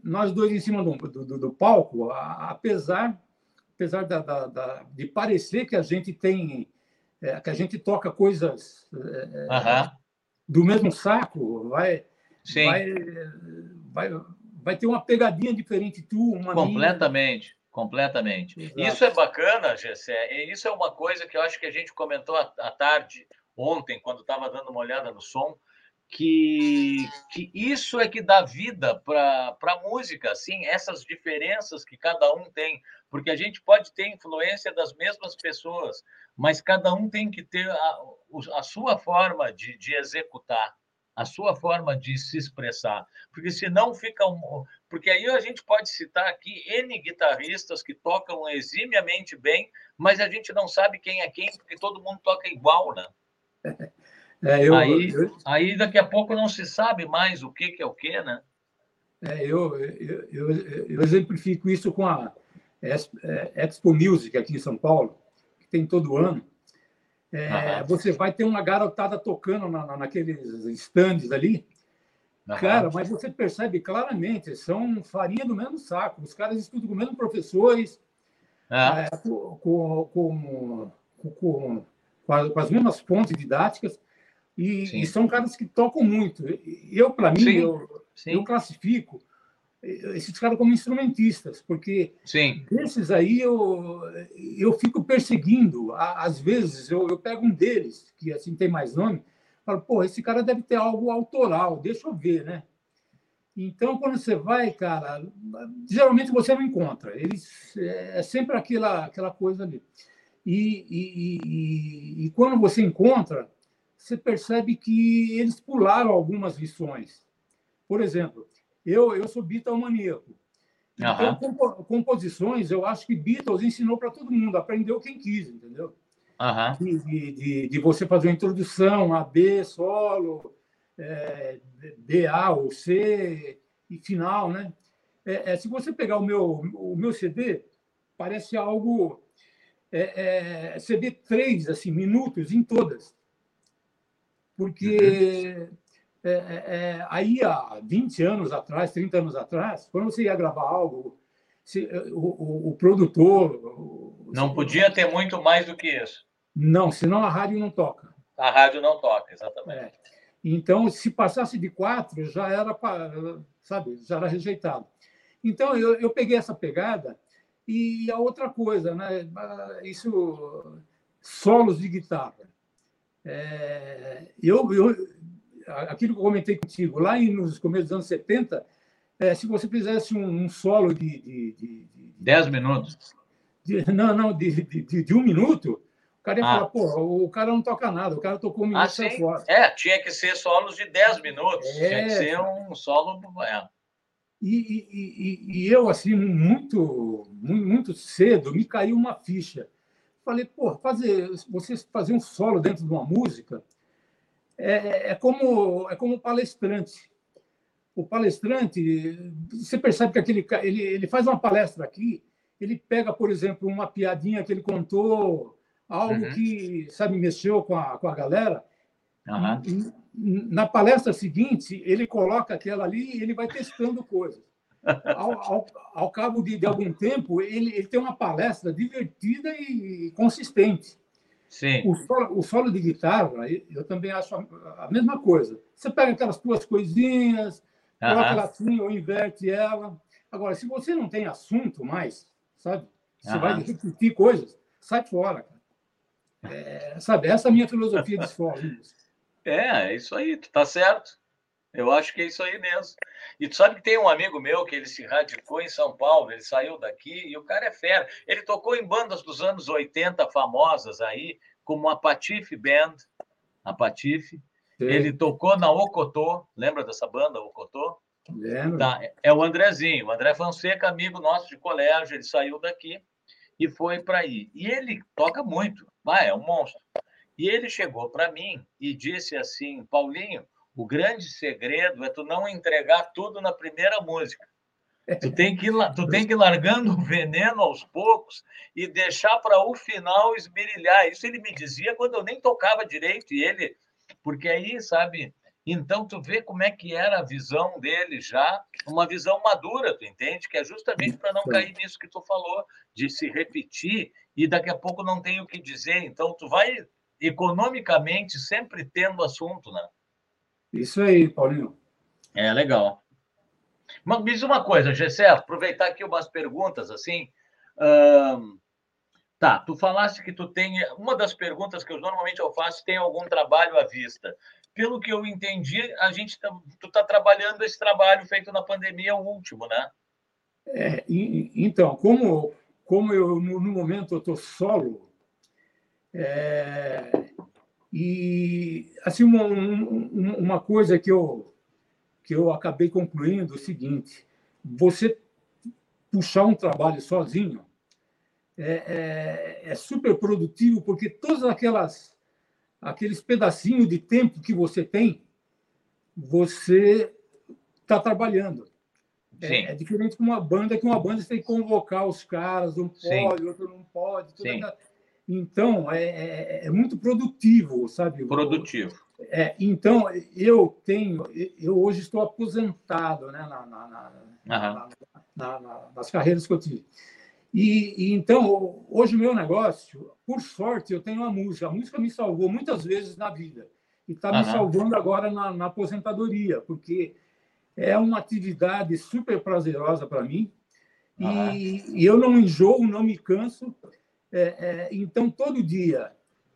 Speaker 2: nós dois em cima do, do, do palco, apesar, apesar da, da, da, de parecer que a gente tem, é, que a gente toca coisas
Speaker 1: é,
Speaker 2: do mesmo saco, vai, vai, vai, vai ter uma pegadinha diferente tu, uma
Speaker 1: completamente. Minha. Completamente. Exato. Isso é bacana, Gessé. Isso é uma coisa que eu acho que a gente comentou à tarde, ontem, quando estava dando uma olhada no som que, que isso é que dá vida para a música, assim, essas diferenças que cada um tem, porque a gente pode ter influência das mesmas pessoas, mas cada um tem que ter a, a sua forma de, de executar, a sua forma de se expressar, porque senão fica um, porque aí a gente pode citar aqui N guitarristas que tocam eximiamente bem, mas a gente não sabe quem é quem, porque todo mundo toca igual, né? É, eu, aí, eu, aí daqui a pouco não se sabe mais o que, que é o que, né?
Speaker 2: É, eu, eu, eu, eu, exemplifico isso com a é, Expo Music aqui em São Paulo, que tem todo ano. É, Você vai ter uma garotada tocando na, naqueles stands ali. Cara, mas você percebe claramente, são farinha do mesmo saco. Os caras estudam com os mesmos professores, é, com, com, com, com, as mesmas fontes didáticas. E, e, são caras que tocam muito. Eu, para mim, Sim. Eu, Sim. eu classifico esses caras como instrumentistas, porque
Speaker 1: Sim.
Speaker 2: desses aí eu, eu fico perseguindo. Às vezes eu, eu pego um deles, que assim tem mais nome, falo, pô, esse cara deve ter algo autoral, deixa eu ver, né? Então, quando você vai, cara, geralmente você não encontra. Eles, é sempre aquela, aquela coisa ali. E, e, e, e quando você encontra, você percebe que eles pularam algumas lições. Por exemplo, eu, eu sou Beatlemaníaco. Então, composições, eu acho que Beatles ensinou para todo mundo, aprendeu quem quis, entendeu?
Speaker 1: Uhum.
Speaker 2: De, de, de, você fazer uma introdução, A, B, solo, é, B, A ou C e final, né? É, é, se você pegar o meu, o meu CD, parece algo é, é, CD 3, assim, minutos em todas porque uhum. é, é, é, aí há 20 anos atrás, 30 anos atrás, quando você ia gravar algo, se, o, o, o, produtor. O,
Speaker 1: não podia ter muito mais do que isso.
Speaker 2: Não, senão a rádio não toca.
Speaker 1: A rádio não toca, exatamente. É.
Speaker 2: Então, se passasse de quatro, já era, sabe, já era rejeitado. Então, eu, eu peguei essa pegada e a outra coisa, né? Isso, solos de guitarra. É, eu, eu, aquilo que eu comentei contigo, lá nos começos dos anos 70, é, se você fizesse um, um solo de, de, de, de,
Speaker 1: Dez minutos.
Speaker 2: De, não, não, de, de, de, um minuto, O cara ia ah. falar, pô, o cara não toca nada, o cara tocou um minuto ah,
Speaker 1: fora. É, tinha que ser solos de 10 minutos, é. tinha que ser um solo. É.
Speaker 2: E, e, e, e, eu, assim, muito, muito cedo, me caiu uma ficha. Falei, pô, fazer, você fazer um solo dentro de uma música é, é, como, é como um palestrante. O palestrante, você percebe que aquele, ele, ele faz uma palestra aqui, ele pega, por exemplo, uma piadinha que ele contou algo uhum. que, sabe, mexeu com a, com a galera. Uhum. Na palestra seguinte, ele coloca aquela ali e ele vai testando coisas. Ao, ao, ao cabo de, de, algum tempo, ele, ele tem uma palestra divertida e consistente.
Speaker 1: Sim.
Speaker 2: O, solo, o solo de guitarra, eu também acho a, a mesma coisa. Você pega aquelas duas coisinhas, coloca ela assim ou inverte ela. Agora, se você não tem assunto mais, sabe? Você vai repetir coisas, sai fora. É, sabe, essa é a minha filosofia de escola.
Speaker 1: É, é isso aí, tá certo. Eu acho que é isso aí mesmo. E tu sabe que tem um amigo meu que ele se radicou em São Paulo, ele saiu daqui e o cara é fera. Ele tocou em bandas dos anos 80 famosas aí, como a Patife Band, a Patife. Ele tocou na Ocotô, lembra dessa banda, Ocotô?
Speaker 2: Lembro. Tá,
Speaker 1: é o Andrezinho, o André Fonseca, amigo nosso de colégio, ele saiu daqui e foi para aí. E ele toca muito, vai, é um monstro. E ele chegou para mim e disse assim: Paulinho, o grande segredo é tu não entregar tudo na primeira música. Tu tem que ir, tu tem que ir largando o veneno aos poucos e deixar para o final esmerilhar. Isso ele me dizia quando eu nem tocava direito e ele, porque aí, sabe, então, tu vê como é que era a visão dele já, uma visão madura, tu entende? Que é justamente para não cair nisso que tu falou, de se repetir e daqui a pouco não tem o que dizer. Então, tu vai economicamente sempre tendo assunto, né?
Speaker 2: Isso aí, Paulinho.
Speaker 1: É, legal. Mas me diz uma coisa, Gessé, aproveitar aqui umas perguntas, assim... Tá, tu falaste que tu tem... Uma das perguntas que eu normalmente eu faço, tem algum trabalho à vista pelo que eu entendi, a gente tá, tu está trabalhando esse trabalho feito na pandemia, o último, né?
Speaker 2: É, e, então, como, como eu no, no momento eu estou solo, é, e assim uma, uma coisa que eu que eu acabei concluindo é o seguinte: você puxar um trabalho sozinho é, é, é super produtivo porque todas aquelas aqueles pedacinhos de tempo que você tem, você está trabalhando. É, é, diferente de uma banda, que uma banda você tem que convocar os caras, um pode, Sim. outro não pode. Então, é, é, é, muito produtivo, sabe?
Speaker 1: Produtivo.
Speaker 2: É, então, eu tenho, eu hoje estou aposentado né, na, na, na, na, nas carreiras que eu tive. E, e, então, hoje o meu negócio, por sorte, eu tenho a música. A música me salvou muitas vezes na vida. E está me salvando agora na, aposentadoria, porque é uma atividade super prazerosa para mim. E, e, eu não enjoo, não me canso. É, é, então, todo dia,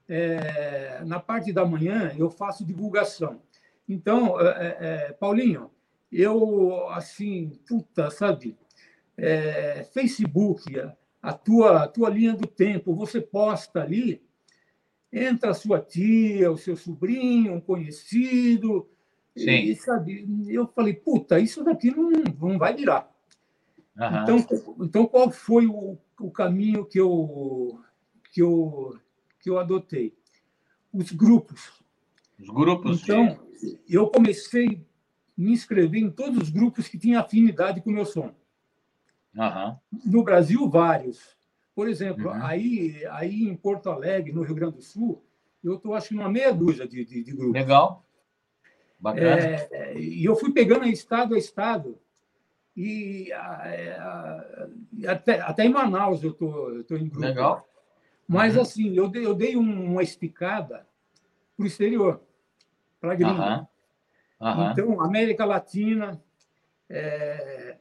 Speaker 2: é, na parte da manhã, eu faço divulgação. Então, é, é, Paulinho, eu, assim, puta, sabe Facebook, a, a, tua, a tua linha do tempo, você posta ali, entra a sua tia, o seu sobrinho, um conhecido, Sim. e sabe, eu falei, puta, isso daqui não, não vai virar. Uhum. Então, então, qual foi o, o caminho que eu, que, eu, que eu adotei? Os grupos.
Speaker 1: Os grupos.
Speaker 2: Então, de... eu comecei a me inscrever em todos os grupos que tinham afinidade com o meu som.
Speaker 1: Uhum.
Speaker 2: No Brasil, vários. Por exemplo, uhum. aí, aí em Porto Alegre, no Rio Grande do Sul, eu estou, acho que, numa meia dúzia de, de, de grupos.
Speaker 1: Legal. Bacana.
Speaker 2: É, e eu fui pegando estado a estado. E a, a, até, até em Manaus eu tô, estou em grupo.
Speaker 1: Legal.
Speaker 2: Mas, uhum. assim, eu dei, eu dei uma esticada para o exterior, para a gringa. Então, América Latina, é,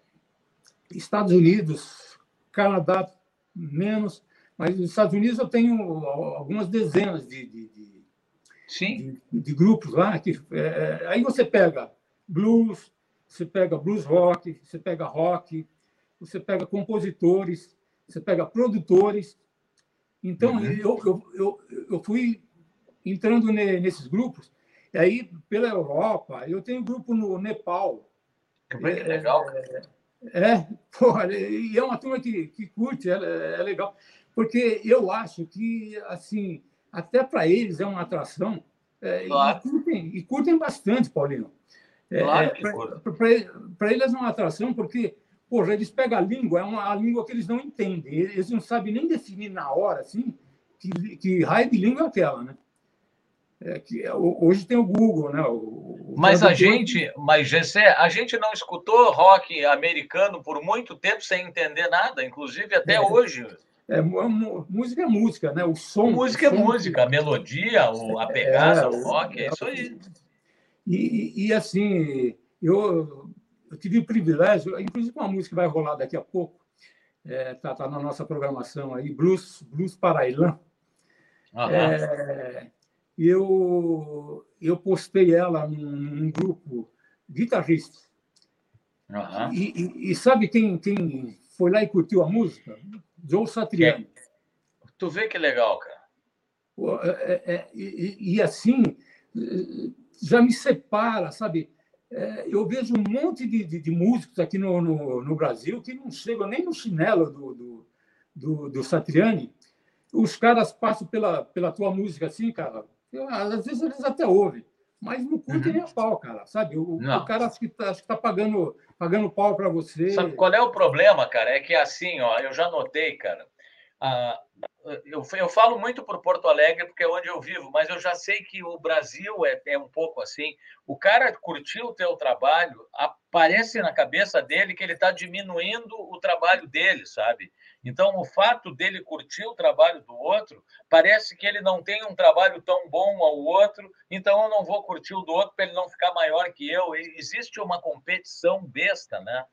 Speaker 2: Estados Unidos, Canadá, menos, mas nos Estados Unidos eu tenho algumas dezenas de, de, de, de, de grupos lá. Que, é, aí você pega blues, você pega blues rock, você pega rock, você pega compositores, você pega produtores. Então, uhum. eu, eu, eu, eu fui entrando nesses grupos, e aí, pela Europa, eu tenho grupo no Nepal.
Speaker 1: Que é, legal.
Speaker 2: É, é, porra, e é uma turma que, que curte, é, é legal. Porque eu acho que, assim, até para eles é uma atração. É, claro. e, curtem, e curtem bastante, Paulinho.
Speaker 1: É, claro
Speaker 2: Para eles é uma atração, porque porra, eles pegam a língua, é uma a língua que eles não entendem. Eles não sabem nem definir na hora, assim, que, que raio de língua é aquela, né? É que, é, hoje tem o Google, né? O,
Speaker 1: mas a gente, mas Gessé, a gente não escutou rock americano por muito tempo sem entender nada, inclusive até é, hoje.
Speaker 2: É, música é música, né? O som.
Speaker 1: Música
Speaker 2: o
Speaker 1: é som, é música, a melodia, a pegada, é, o rock, é isso aí.
Speaker 2: E, e, assim, eu, eu tive o privilégio, inclusive uma música que vai rolar daqui a pouco, está é, tá, tá na nossa programação aí, Blues, Blues Parailã. É, eu, eu postei ela num, num grupo guitarrista. Uhum. E, e, e, sabe quem, quem foi lá e curtiu a música? Joe Satriani.
Speaker 1: Tu vê que legal, cara.
Speaker 2: É, é, é, e, e, assim, já me separa, sabe? É, eu vejo um monte de, de, de músicos aqui no, no, no, Brasil que não chegam nem no chinelo do, do, do, do Satriani. Os caras passam pela, pela tua música assim, cara. Eu, às vezes eles até ouvem, mas não curtem uhum. nem a pau, cara, sabe? O, o cara acho que está tá pagando, pagando pau para você.
Speaker 1: Sabe qual é o problema, cara? É que assim, ó, eu já notei, cara. Ah, eu, eu falo muito por Porto Alegre, porque é onde eu vivo, mas eu já sei que o Brasil é, é um pouco assim. O cara curtiu o teu trabalho, aparece na cabeça dele que ele está diminuindo o trabalho dele, sabe? Então, o fato dele curtir o trabalho do outro, parece que ele não tem um trabalho tão bom ao outro, então eu não vou curtir o do outro para ele não ficar maior que eu. Existe uma competição besta, né?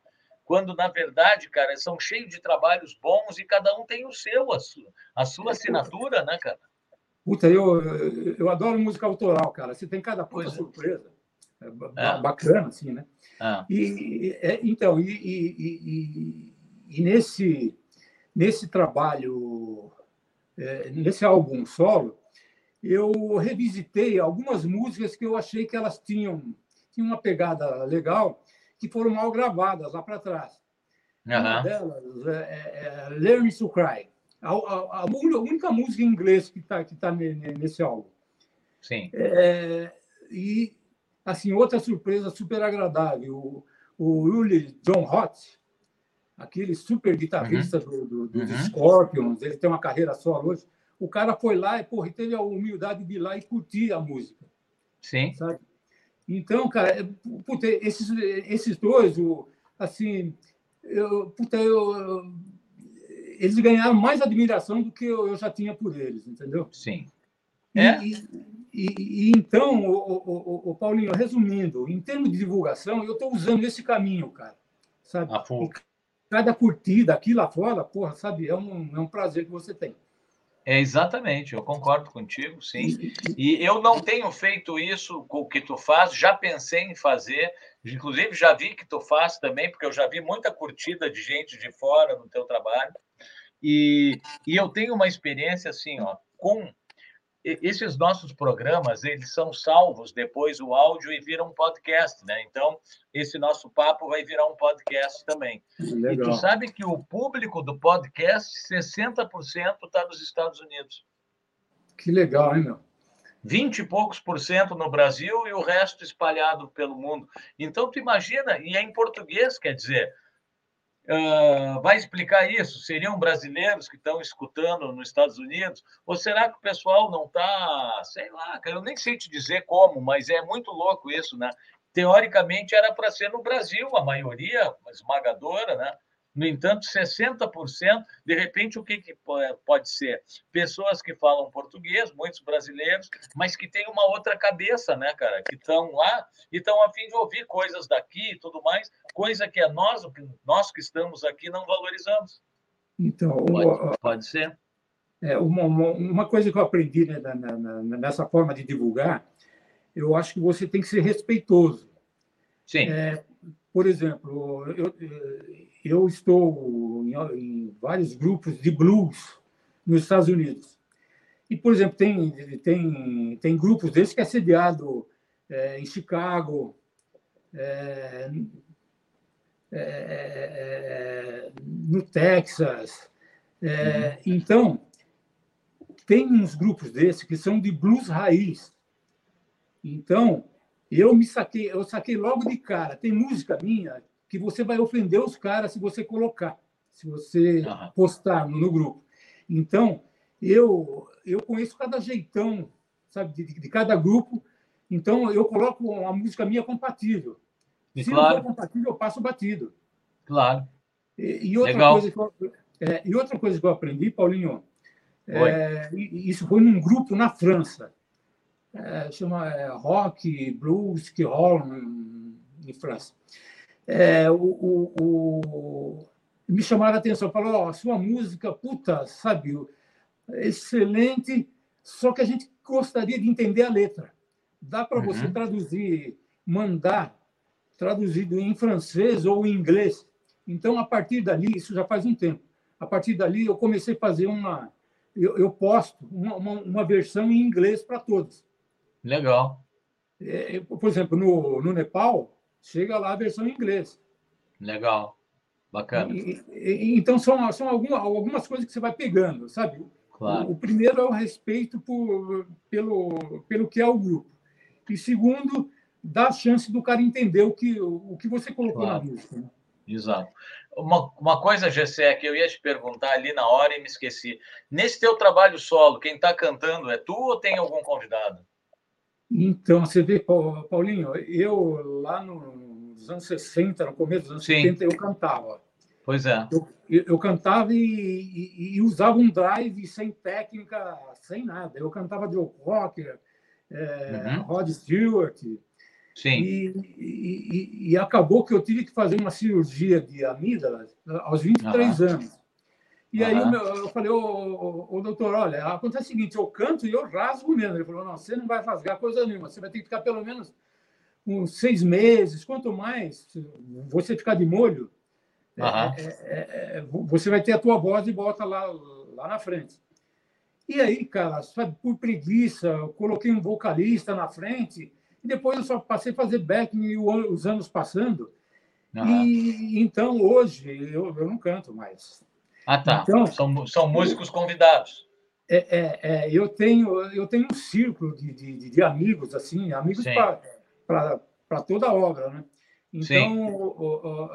Speaker 1: Quando na verdade, cara, são cheios de trabalhos bons e cada um tem o seu, a sua, a sua assinatura, né, cara?
Speaker 2: Puta, eu, eu adoro música autoral, cara. Você tem cada coisa é. surpresa. É, é. Bacana, assim, né? É. E, é, então, e, e, e, nesse, nesse trabalho, é, nesse álbum solo, eu revisitei algumas músicas que eu achei que elas tinham, tinham uma pegada legal que foram mal gravadas lá para trás. Uhum. Uma delas é, é, é Learn to Cry, a, a, a, única música em inglês que está que tá nesse álbum.
Speaker 1: Sim.
Speaker 2: É, e, assim, outra surpresa super agradável, o, o Uli John Hott, aquele super guitarrista uhum. do, do, dos uhum. Scorpions, ele tem uma carreira só hoje, o cara foi lá e porra, teve a humildade de ir lá e curtir a música.
Speaker 1: Sim.
Speaker 2: Sabe? Então, cara, é, puta, esses, esses dois, o, assim, eu, puta, eu, eles ganharam mais admiração do que eu, eu já tinha por eles, entendeu?
Speaker 1: Sim.
Speaker 2: É? E, e, e então, o, o, o, Paulinho, resumindo, em termos de divulgação, eu estou usando esse caminho, cara. Sabe? Cada curtida aqui lá fora, porra, sabe, é um, é um prazer que você tem.
Speaker 1: É, exatamente, eu concordo contigo, sim. E eu não tenho feito isso com o que tu faz, já pensei em fazer, inclusive já vi que tu faz também, porque eu já vi muita curtida de gente de fora no teu trabalho. E, e eu tenho uma experiência assim, ó, com esses nossos programas, eles são salvos depois o áudio e viram um podcast, né? Então, esse nosso papo vai virar um podcast também. Legal. E tu sabe que o público do podcast, 60% está nos Estados Unidos.
Speaker 2: Que legal, hein, meu?
Speaker 1: 20 e poucos por cento no Brasil e o resto espalhado pelo mundo. Então, tu imagina, e é em português, quer dizer, Uh, vai explicar isso? Seriam brasileiros que estão escutando nos Estados Unidos? Ou será que o pessoal não está, sei lá, eu nem sei te dizer como, mas é muito louco isso, né? Teoricamente era para ser no Brasil, a maioria esmagadora, né? No entanto, 60%, de repente, o que, que pode ser? Pessoas que falam português, muitos brasileiros, mas que têm uma outra cabeça, né, cara? Que estão lá e estão a fim de ouvir coisas daqui e tudo mais, coisa que é nós, nós que estamos aqui, não valorizamos.
Speaker 2: Então,
Speaker 1: pode, pode ser.
Speaker 2: É, uma, uma, coisa que eu aprendi né, na, na, nessa forma de divulgar, eu acho que você tem que ser respeitoso.
Speaker 1: Sim.
Speaker 2: É, por exemplo, eu, eu estou em, em vários grupos de blues nos Estados Unidos. E, por exemplo, tem, tem, tem grupos desses que é sediado é, em Chicago, é, é, é no Texas. É, uhum. Então, tem uns grupos desses que são de blues raiz. Então, eu me saquei, eu saquei logo de cara. Tem música minha que você vai ofender os caras se você colocar, se você postar no, no grupo. Então, eu eu conheço cada jeitão, sabe, de, de, cada grupo. Então, eu coloco uma música minha compatível.
Speaker 1: E se claro. não
Speaker 2: for compatível, eu passo batido.
Speaker 1: Claro.
Speaker 2: E, e outra Legal. coisa que eu, é, e outra coisa que eu aprendi, Paulinho, é, isso foi num grupo na França. É, chama é, rock, blues, que rolam em, em França. É, o, o, o, me chamaram a atenção, falou, oh, sua música, puta, sabe, excelente, só que a gente gostaria de entender a letra. Dá para uhum. você traduzir, mandar traduzido em francês ou em inglês. Então, a partir dali, isso já faz um tempo, a partir dali eu comecei a fazer uma. Eu, eu posto uma, uma, uma, versão em inglês para todos.
Speaker 1: Legal.
Speaker 2: É, por exemplo, no, no Nepal, chega lá a versão em inglês.
Speaker 1: Legal. Bacana.
Speaker 2: E, e, então, são, são algumas, algumas coisas que você vai pegando, sabe?
Speaker 1: Claro.
Speaker 2: O, o primeiro é o respeito por, pelo, pelo que é o grupo. E segundo, dá a chance do cara entender o que, o, que você colocou claro. na música. Né?
Speaker 1: Exato. Uma, uma coisa, Gessé, que eu ia te perguntar ali na hora e me esqueci. Nesse teu trabalho solo, quem está cantando é tu ou tem algum convidado?
Speaker 2: Então, você vê, Paulinho, eu lá nos anos 60, no começo dos anos Sim. 70, eu cantava.
Speaker 1: Pois é.
Speaker 2: Eu, eu cantava e, e, e, usava um drive sem técnica, sem nada. Eu cantava Joe Cocker, é, uhum. Rod Stewart.
Speaker 1: Sim.
Speaker 2: E, e, acabou que eu tive que fazer uma cirurgia de amígdalas aos 23 uhum. anos. E aí uhum. eu, eu falei, ô, ô, ô, doutor, olha, acontece o seguinte, eu canto e eu rasgo mesmo. Ele falou, não, você não vai rasgar coisa nenhuma, você vai ter que ficar pelo menos uns seis meses, quanto mais você ficar de molho, uhum. é, é, é, você vai ter a tua voz e bota lá, lá na frente. E aí, cara, sabe, por preguiça, eu coloquei um vocalista na frente e depois eu só passei a fazer backing os anos passando. Uhum. E então hoje eu, eu não canto mais.
Speaker 1: Ah, tá. Então, são, são músicos convidados.
Speaker 2: É, é, é, eu tenho eu tenho um círculo de, de, de amigos assim, amigos para toda a obra, né? Então o,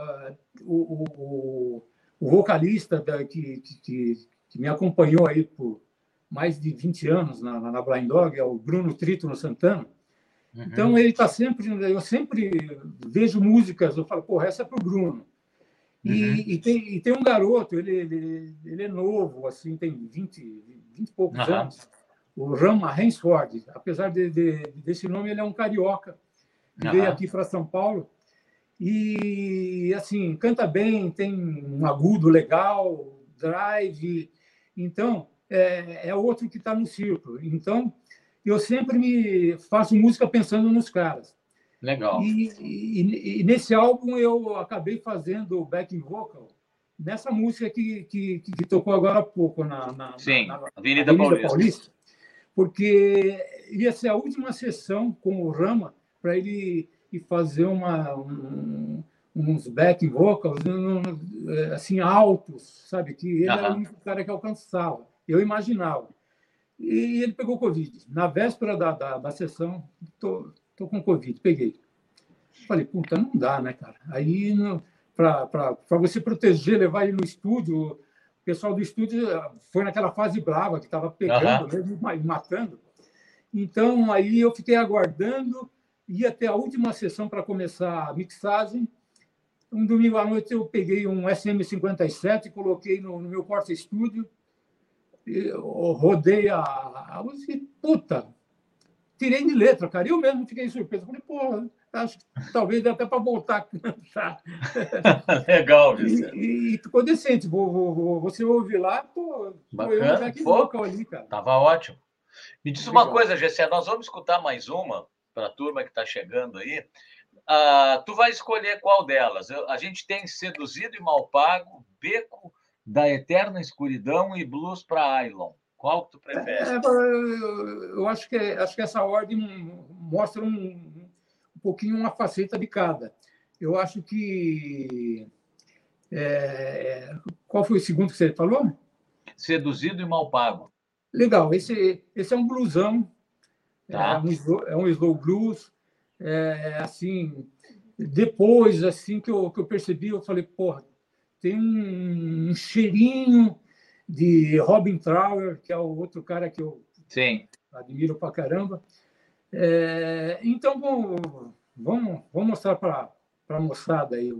Speaker 2: o, o, o, vocalista da, que, que, que, me acompanhou aí por mais de 20 anos na, na Blind Dog é o Bruno Trítono Santana. Uhum. Então ele está sempre, eu sempre vejo músicas, eu falo, porra, essa é para o Bruno. E, uhum. e, tem, e tem um garoto, ele, ele, ele é novo, assim, tem 20, 20 e poucos uhum. anos, o Rama Rensford. Apesar de, de, desse nome, ele é um carioca, que veio aqui para São Paulo. E, assim, canta bem, tem um agudo legal, drive. Então, é, é outro que está no círculo. Então, eu sempre me faço música pensando nos caras.
Speaker 1: Legal.
Speaker 2: E, e, e nesse álbum eu acabei fazendo backing vocal nessa música que, que, que, tocou agora há pouco na, na,
Speaker 1: Sim,
Speaker 2: na,
Speaker 1: Avenida, Avenida Paulista. Paulista.
Speaker 2: porque ia ser a última sessão com o Rama para ele ir fazer uma, um, uns backing vocals assim altos, sabe? Que ele era o único cara que alcançava. Eu imaginava. E ele pegou Covid. Na véspera da, da, da sessão, tô, tô com Covid, peguei. Falei, puta, não dá, né, cara? Aí, para você proteger, levar ele no estúdio, o pessoal do estúdio eh, foi naquela fase brava, que estava pegando uhum. mesmo e matando. Então, aí eu fiquei aguardando, ia até a última sessão para começar a mixagem. Um domingo à noite eu peguei um SM57, coloquei no, no meu porta-estúdio, rodei a, a música e, puta, tirei de letra, cara. Eu mesmo fiquei surpreso. Falei, porra, acho que talvez dê até para voltar a cantar.
Speaker 1: Legal,
Speaker 2: isso. E, e ficou decente. Vou, vou, vou, você ouve lá, pô,
Speaker 1: Bacana. eu vocal ali, cara. Tava ótimo. Me diz uma coisa, Gessé, nós vamos escutar mais uma para a turma que está chegando aí. Ah, tu vai escolher qual delas. Eu, a gente tem Seduzido e Mal Pago, Beco
Speaker 3: da Eterna Escuridão e Blues para Ailon. Qual que tu prefere? É,
Speaker 2: eu acho que, acho que essa ordem mostra um, um pouquinho uma faceta de cada. Eu acho que. É, qual foi o segundo que você falou?
Speaker 3: Seduzido e mal pago.
Speaker 2: Legal, esse, esse é um bluesão, tá. é, um slow, é um slow blues. É, assim, depois assim que eu, que eu percebi, eu falei, porra, tem um, um cheirinho de Robin Trower, que é o outro cara que eu
Speaker 3: Sim.
Speaker 2: admiro pra caramba. É, então, vamos, vamos, vamos mostrar para a moçada aí.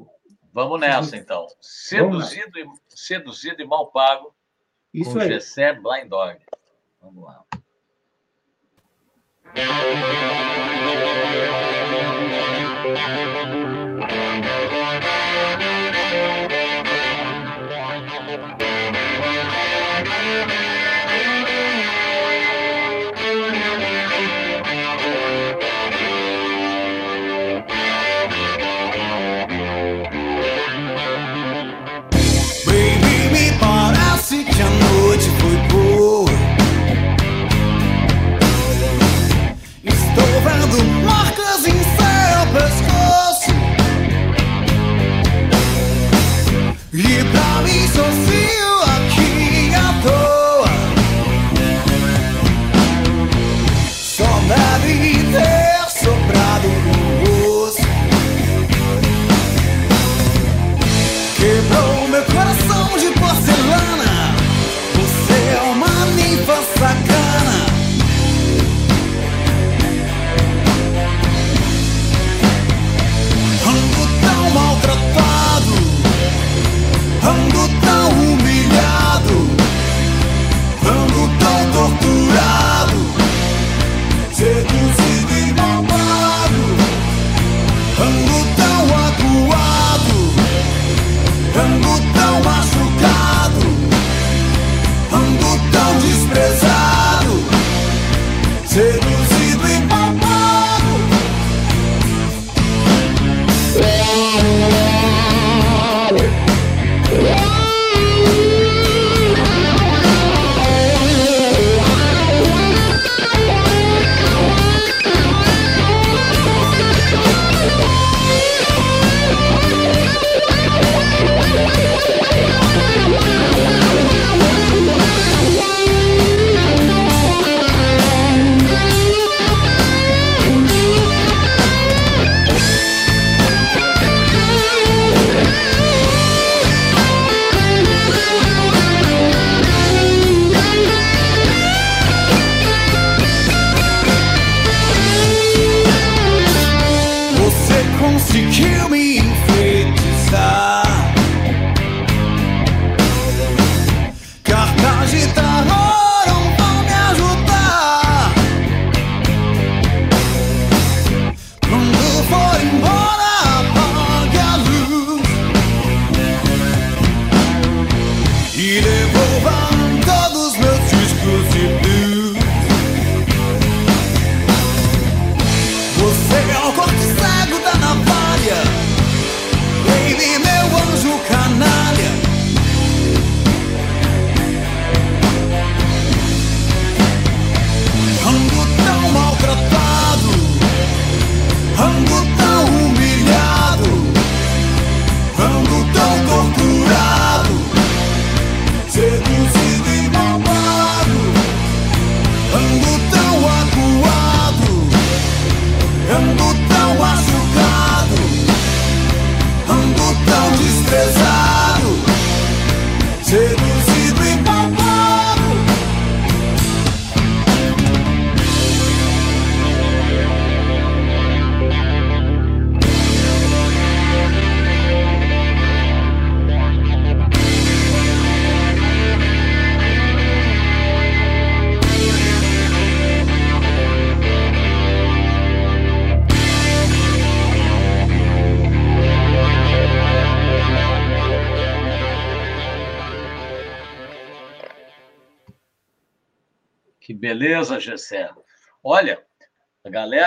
Speaker 3: Vamos nessa, então. Seduzido, e, seduzido e mal pago
Speaker 2: Isso
Speaker 3: com
Speaker 2: aí.
Speaker 3: Gessé Blind Dog. Vamos lá.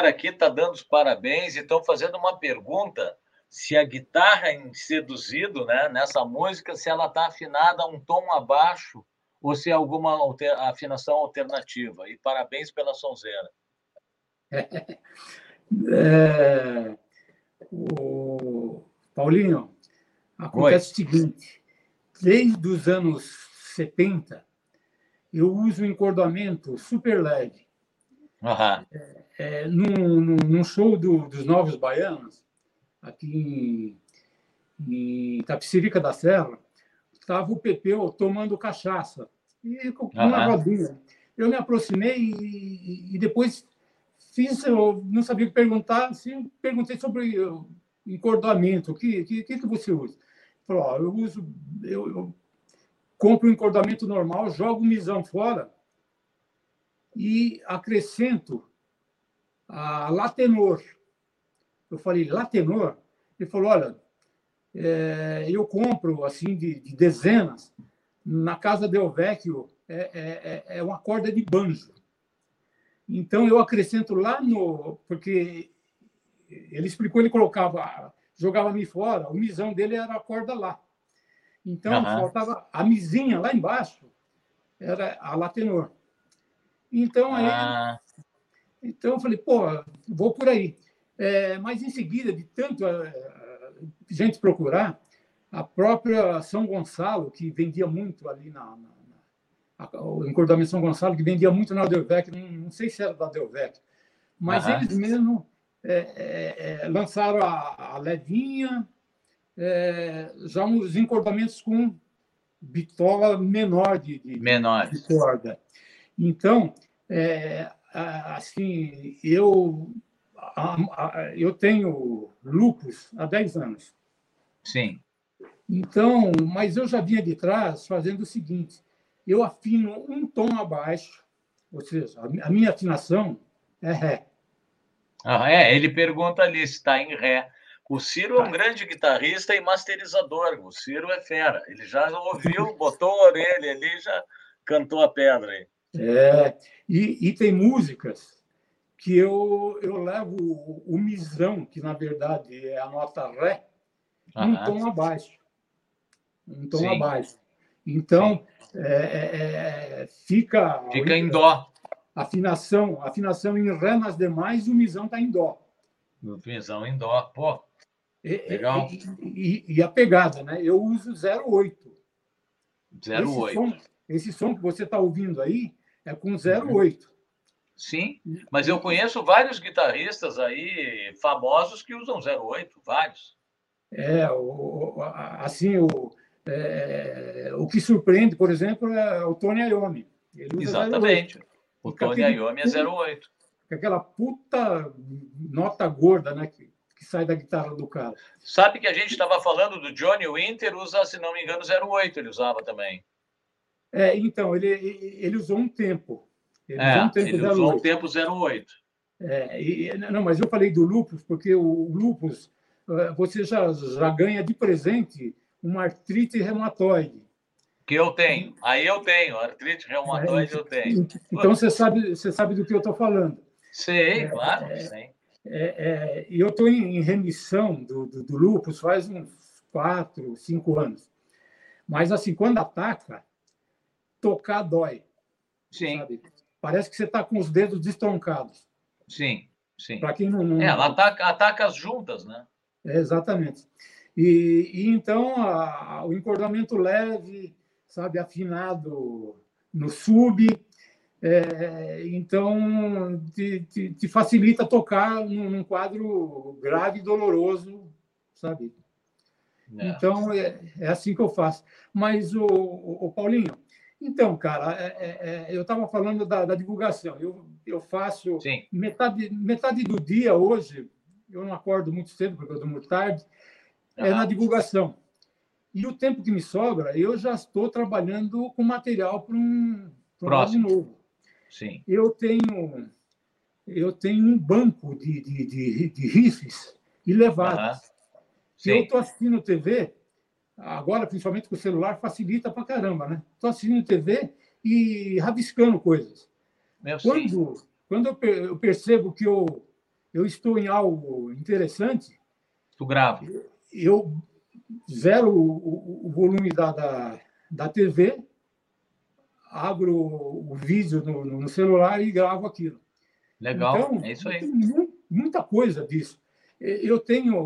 Speaker 3: Galera aqui está dando os parabéns e estão fazendo uma pergunta
Speaker 1: se a guitarra em seduzido, né, nessa música, se ela está afinada um tom abaixo ou se é alguma alter, afinação alternativa. E parabéns pela sonzeira.
Speaker 2: É, o Paulinho, acontece Oi. o seguinte: desde os anos 70, eu uso encordoamento super leve.
Speaker 1: Uhum.
Speaker 2: É, é, num, num, show do, dos Novos Baianos, aqui em, em da Serra, estava o Pepeu tomando cachaça, e com uma uhum. rodinha. Eu me aproximei e, e, depois fiz, eu não sabia o que perguntar, assim, perguntei sobre encordoamento, o que, que, que, você usa? Falou, ó, eu uso, eu, eu compro um encordoamento normal, jogo o misão fora e acrescento a latenor. Eu falei, latenor? Ele falou, olha, é, eu compro assim de, de, dezenas. Na casa Del Vecchio é, é, é, é uma corda de banjo. Então eu acrescento lá no. Porque ele explicou, ele colocava, jogava mi fora, o misão dele era a corda lá. Então uhum. faltava a misinha lá embaixo, era a lá tenor. Então aí. Ah. Então eu falei, pô, vou por aí. É, mas em seguida, de tanto gente procurar, a própria São Gonçalo, que vendia muito ali na, na, na o encordamento São Gonçalo, que vendia muito na Delvec, não, não sei se era da Delvec, mas uhum. eles mesmo é, é, é, lançaram a, a levinha, é, já os encordamentos com bitola menor de, de,
Speaker 1: menor.
Speaker 2: de corda. Então, é, assim, eu eu tenho lupus há 10 anos.
Speaker 1: Sim.
Speaker 2: Então, mas eu já vinha de trás fazendo o seguinte: eu afino um tom abaixo, ou seja, a minha afinação é Ré.
Speaker 1: Ah, é, ele pergunta ali se está em Ré. O Ciro é um tá. grande guitarrista e masterizador. O Ciro é fera. Ele já ouviu, botou a orelha ali, já cantou a pedra aí.
Speaker 2: É, e, e tem músicas que eu, eu levo o, misão, que na verdade é a nota Ré, um tom abaixo. Um tom Sim. abaixo. Então, é, é, é, fica.
Speaker 1: Fica em Dó.
Speaker 2: Afinação, afinação em Ré nas demais, o misão está em Dó.
Speaker 1: O misão em Dó. Pô, legal.
Speaker 2: E, e, e, a pegada, né? Eu uso 08.
Speaker 1: 08. Esse som,
Speaker 2: esse som que você está ouvindo aí é com 08.
Speaker 1: Sim, mas eu conheço vários guitarristas aí famosos que usam 08, vários.
Speaker 2: É, o, assim, o, é, o que surpreende, por exemplo, é o Tony Iommi.
Speaker 1: Exatamente. 08. O Tony Iommi é 08.
Speaker 2: Aquela puta nota gorda, né? Que, que sai da guitarra do cara.
Speaker 1: Sabe que a gente estava falando do Johnny Winter, usa, se não me engano, 08, ele usava também.
Speaker 2: É, então, ele, ele usou um tempo.
Speaker 1: Ele é, usou um tempo, ele usou um tempo 08.
Speaker 2: É, e, não, mas eu falei do lupus porque o lupus eh, você já, já ganha de presente uma artrite reumatoide.
Speaker 1: Que eu tenho. Aí eu tenho, artrite reumatoide é, eu tenho.
Speaker 2: Então você sabe, você sabe do que eu estou falando.
Speaker 1: Sei, é, claro, é, sei.
Speaker 2: É, é eu estou em remissão do, do, do lupus faz uns quatro, cinco anos. Mas assim, quando ataca, tocar dói.
Speaker 1: Sim. Sabe?
Speaker 2: Parece que você está com os dedos destroncados.
Speaker 1: Sim, sim.
Speaker 2: Para quem não, não,
Speaker 1: É, ela ataca, ataca as juntas, né?
Speaker 2: É, exatamente. E, e então a, o encordamento leve, sabe, afinado no sub, é, então te, te, te, facilita tocar num, num, quadro grave e doloroso, sabe? É. Então é, é, assim que eu faço. Mas o, o, o Paulinho, então, cara, é, é, é eu estava falando da, da, divulgação. Eu, eu faço metade, metade do dia hoje, eu não acordo muito cedo, porque eu durmo tarde, é na divulgação. E o tempo que me sobra, eu já estou trabalhando com material para um, pra um novo.
Speaker 1: Sim.
Speaker 2: Eu tenho, eu tenho um banco de, de, de, de riffs e levadas. Se eu estou assistindo TV, agora, principalmente com o celular, facilita para caramba, né? Estou assistindo TV e rabiscando coisas. quando, quando eu percebo que eu, eu estou em algo interessante,
Speaker 1: Tu grava?
Speaker 2: Eu zero o, o volume da, da, da TV, abro o vídeo no, no celular e gravo aquilo.
Speaker 1: Legal, então, é isso aí.
Speaker 2: muita coisa disso. Eu tenho,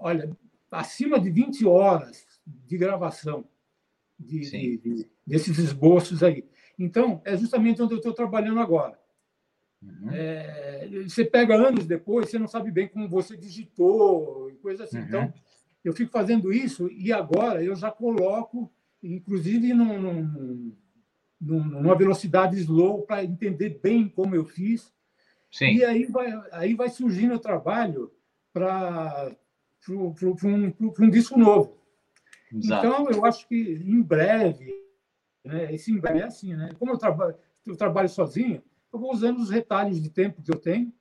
Speaker 2: olha, acima de 20 horas de gravação de, de, de, desses esboços aí. Então, é justamente onde eu estou trabalhando agora. Uhum. É, você pega anos depois, você não sabe bem como você digitou e coisa assim. Uhum. Então, eu fico fazendo isso e agora eu já coloco, inclusive, num, num, numa velocidade slow para entender bem como eu fiz. Sim. E aí vai, aí vai surgindo o trabalho para um, um disco novo. Exato. Então, eu acho que em breve, né, esse em breve é assim, né? Como eu trabalho, eu trabalho sozinho, eu vou usando os retalhos de tempo que eu tenho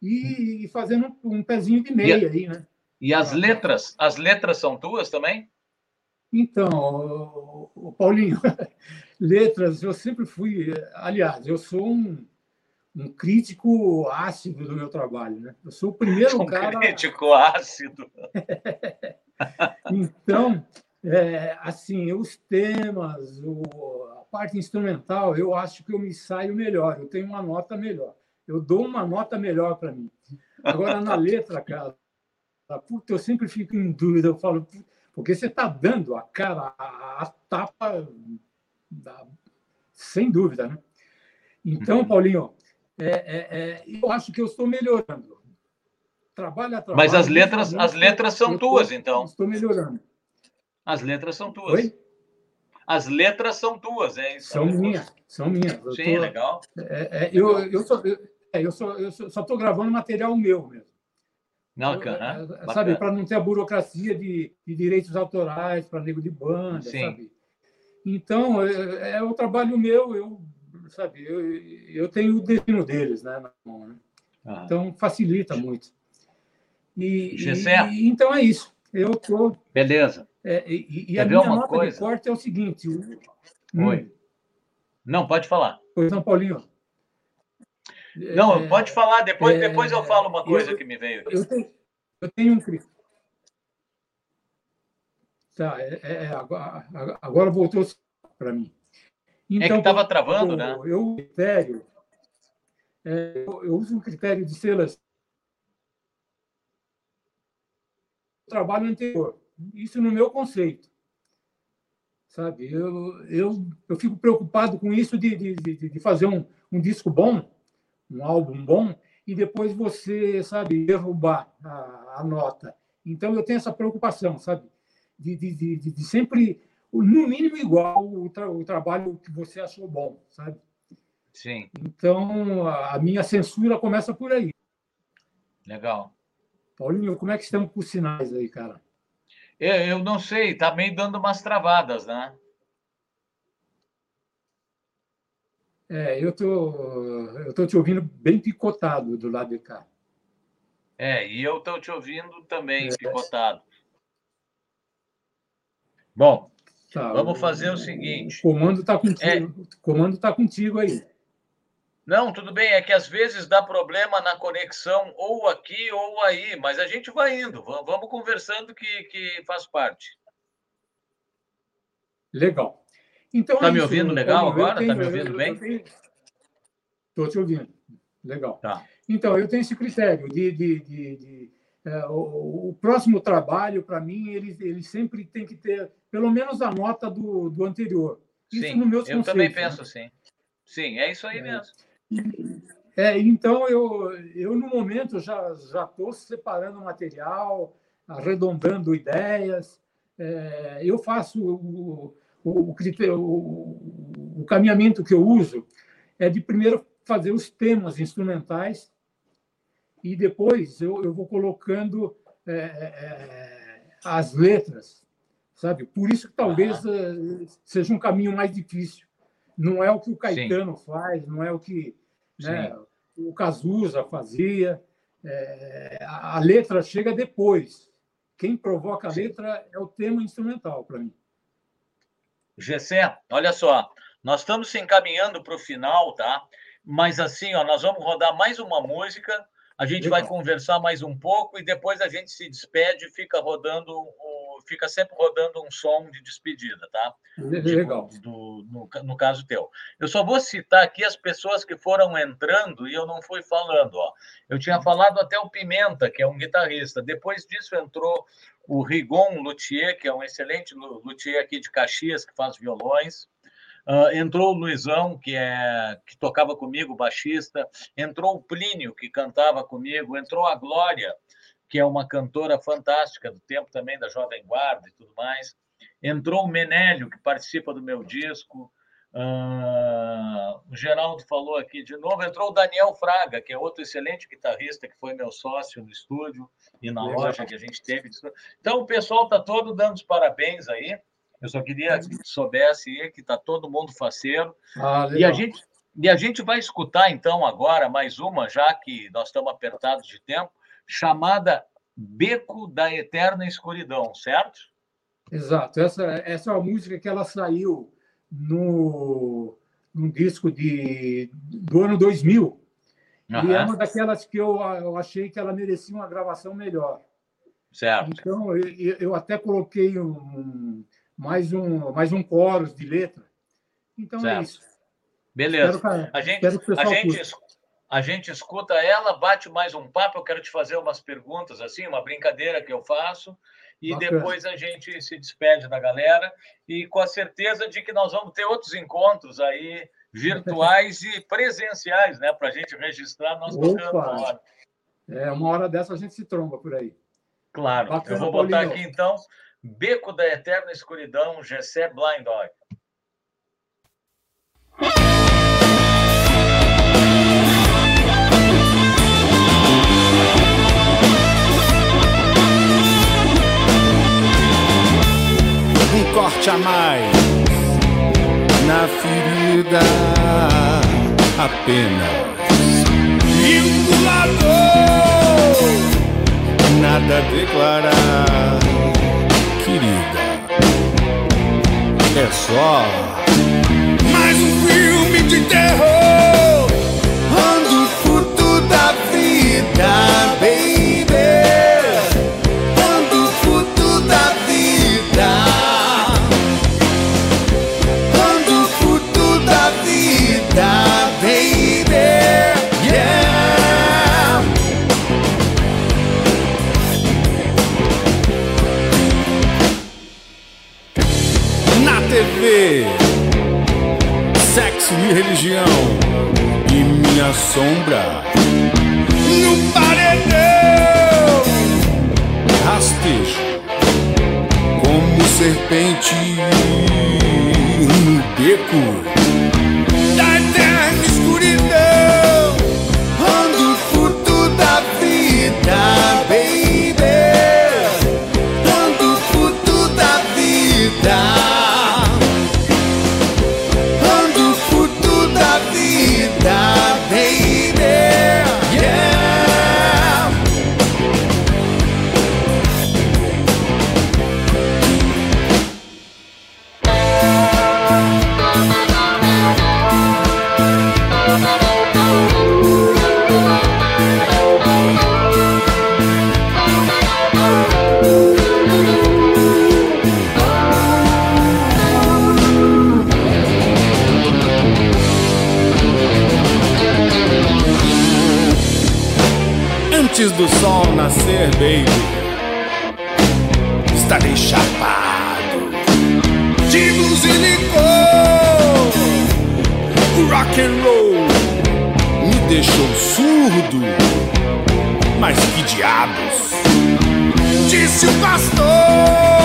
Speaker 2: e, e fazendo um pezinho de meia e, aí, né?
Speaker 1: E as letras, as letras são tuas também?
Speaker 2: Então, o Paulinho, letras, eu sempre fui, aliás, eu sou um, um crítico ácido do meu trabalho, né? Eu sou o primeiro
Speaker 1: um
Speaker 2: cara.
Speaker 1: Crítico ácido.
Speaker 2: então, é, assim, os temas, o, a parte instrumental, eu acho que eu me saio melhor, eu tenho uma nota melhor. Eu dou uma nota melhor para mim. Agora, na letra, cara, puta, eu sempre fico em dúvida, eu falo, porque você está dando a cara, a, a tapa, da, sem dúvida, né? Então, uhum. Paulinho, é, é, é, eu acho que eu estou melhorando. Trabalho a trabalho.
Speaker 1: Mas as letras, as letras são tuas, então.
Speaker 2: Estou melhorando.
Speaker 1: As letras são tuas. Oi? As letras são tuas, é
Speaker 2: isso. São minhas, são minhas.
Speaker 1: Eu Sim, tô, legal.
Speaker 2: É, é, eu, eu, só, eu, é, eu, só, eu só estou gravando material meu mesmo.
Speaker 1: Não, eu,
Speaker 2: é, sabe, para não ter a burocracia de, de direitos autorais para nego de banda, Sim. sabe? Então, é, é o trabalho meu, eu sabe? Eu, eu tenho o destino deles, né? Mão, né? Ah. Então facilita muito. E, e, então é isso. Eu tô.
Speaker 1: Beleza.
Speaker 2: É, e, e a minha nota coisa? de corte é o seguinte. O...
Speaker 1: Oi. Hum. Não, pode falar.
Speaker 2: Pois não, Paulinho.
Speaker 1: Não, é, pode falar, depois, é, depois eu falo uma coisa eu, que me veio.
Speaker 2: Eu tenho, eu tenho um Tá, é, é, é agora, agora voltou para mim.
Speaker 1: Então, é que estava então, travando, eu, né?
Speaker 2: Eu, critério, é, eu uso um critério de selas trabalho anterior. Isso no meu conceito. Sabe? Eu, eu, eu fico preocupado com isso de, de, de, de fazer um, um disco bom, um álbum bom, e depois você, sabe, derrubar a, a nota. Então, eu tenho essa preocupação, sabe? De, de, de, de sempre no mínimo igual o, tra o trabalho que você achou bom, sabe?
Speaker 1: Sim.
Speaker 2: Então, a minha censura começa por aí.
Speaker 1: Legal.
Speaker 2: Paulinho, como é que estamos com os sinais aí, cara?
Speaker 1: Eu, eu não sei, tá meio dando umas travadas, né?
Speaker 2: É, eu tô, eu tô te ouvindo bem picotado do lado de cá.
Speaker 1: É, e eu tô te ouvindo também é. picotado. Bom, Tá, Vamos fazer o, seguinte.
Speaker 2: O comando está contigo. É... O comando está contigo aí.
Speaker 1: Não, tudo bem. É que às vezes dá problema na conexão, ou aqui ou aí, mas a gente vai indo. Vamos conversando que, que faz parte.
Speaker 2: Legal. Então,
Speaker 1: Está é me ouvindo legal agora? Está me ouvindo bem?
Speaker 2: Estou te ouvindo. Legal. Tá. Então, eu tenho esse critério de, de, de, de é, o, o, próximo trabalho, para mim, ele, ele sempre tem que ter pelo menos a nota do, do anterior.
Speaker 1: Isso sim, no meu Eu também né? penso assim. Sim, é isso aí é. mesmo.
Speaker 2: É, então, eu, eu, no momento, já estou separando material, arredondando ideias. É, eu faço o, o, o, o caminhamento que eu uso é de primeiro fazer os temas instrumentais e depois eu, eu vou colocando é, é, as letras, sabe? Por isso que talvez ah. seja um caminho mais difícil. Não é o que o Caetano Sim. faz, não é o que né, o Cazuza fazia. É, a letra chega depois. Quem provoca a letra é o tema instrumental para mim.
Speaker 1: Gessé, olha só, nós estamos se encaminhando para o final, tá? Mas assim, ó, nós vamos rodar mais uma música A gente Legal. vai conversar mais um pouco e depois a gente se despede e fica rodando fica sempre rodando um som de despedida, tá?
Speaker 2: Legal.
Speaker 1: Do, no, no caso teu. Eu só vou citar aqui as pessoas que foram entrando e eu não fui falando. Ó. Eu tinha falado até o Pimenta, que é um guitarrista. Depois disso entrou o Rigon Luthier, que é um excelente luthier aqui de Caxias, que faz violões. Uh, entrou o Luizão, que, é, que tocava comigo, baixista. Entrou o Plínio, que cantava comigo. Entrou a Glória, que é uma cantora fantástica do tempo também da Jovem Guarda e tudo mais. Entrou o Menélio, que participa do meu disco. Uh, o Geraldo falou aqui de novo. Entrou o Daniel Fraga, que é outro excelente guitarrista, que foi meu sócio no estúdio e na loja que a gente teve. Então, o pessoal está todo dando os parabéns aí. Eu só queria que soubesse que está todo mundo faceiro. Ah, e a gente e a gente vai escutar, então, agora mais uma, já que nós estamos apertados de tempo chamada Beco da Eterna Escuridão, certo?
Speaker 2: Exato. Essa, essa é uma música que ela saiu no, no disco de, do ano 2000. Uhum. E é uma daquelas que eu, eu achei que ela merecia uma gravação melhor.
Speaker 1: Certo.
Speaker 2: Então, eu, eu até coloquei um, mais, um, mais um chorus de letra. Então, é certo. é isso.
Speaker 1: Beleza. Que, a gente, a gente, a gente escuta ela, bate mais um papo. Eu quero te fazer umas perguntas, assim, uma brincadeira que eu faço, e Bacana. depois a gente se despede da galera. E com a certeza de que nós vamos ter outros encontros aí, virtuais e presenciais, né, para a gente registrar nós tocando uma hora.
Speaker 2: É, uma hora dessa a gente se tromba por aí.
Speaker 1: Claro. Bacana, eu vou botar Paulinho. aqui então Beco da Eterna Escuridão, Gessé Blind Dog.
Speaker 3: Corte a mais na ferida apenas. E o nada declarar, querida. É só mais um filme de terror. Ando furto da vida, e religião e minha sombra. No paredão rastejo como serpente no beco nascer, baby, estarei chapado de blues e licor. Rock and roll me deixou surdo, mas que diabos? Disse o pastor.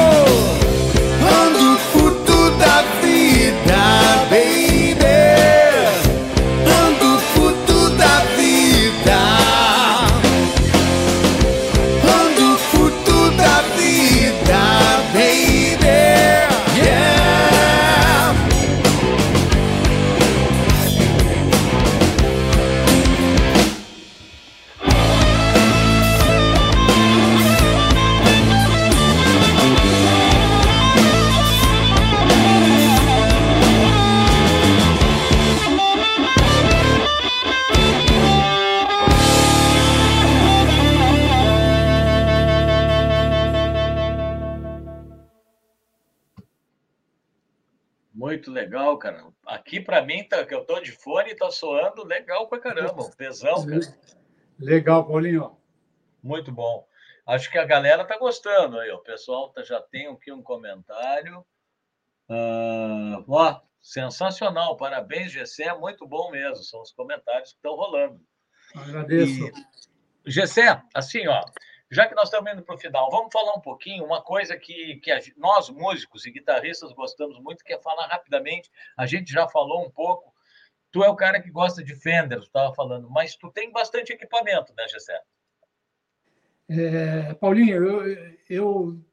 Speaker 1: Aqui para mim, tá, que eu tô de fone, tá soando legal pra caramba. Pesão, cara.
Speaker 2: Legal, Paulinho.
Speaker 1: Muito bom. Acho que a galera tá gostando aí. O pessoal tá, já tem aqui um comentário. Uh, ó, sensacional. Parabéns, Gessé. Muito bom mesmo. São os comentários que estão rolando.
Speaker 2: Agradeço.
Speaker 1: E, Gessé, assim, ó, já que nós estamos indo para o final, vamos falar um pouquinho, uma coisa que, que a, nós, músicos e guitarristas, gostamos muito, que é falar rapidamente. A gente já falou um pouco. Tu é o cara que gosta de Fender, tu estava falando, mas tu tem bastante equipamento, né, Gessé?
Speaker 2: É, Paulinho, eu, eu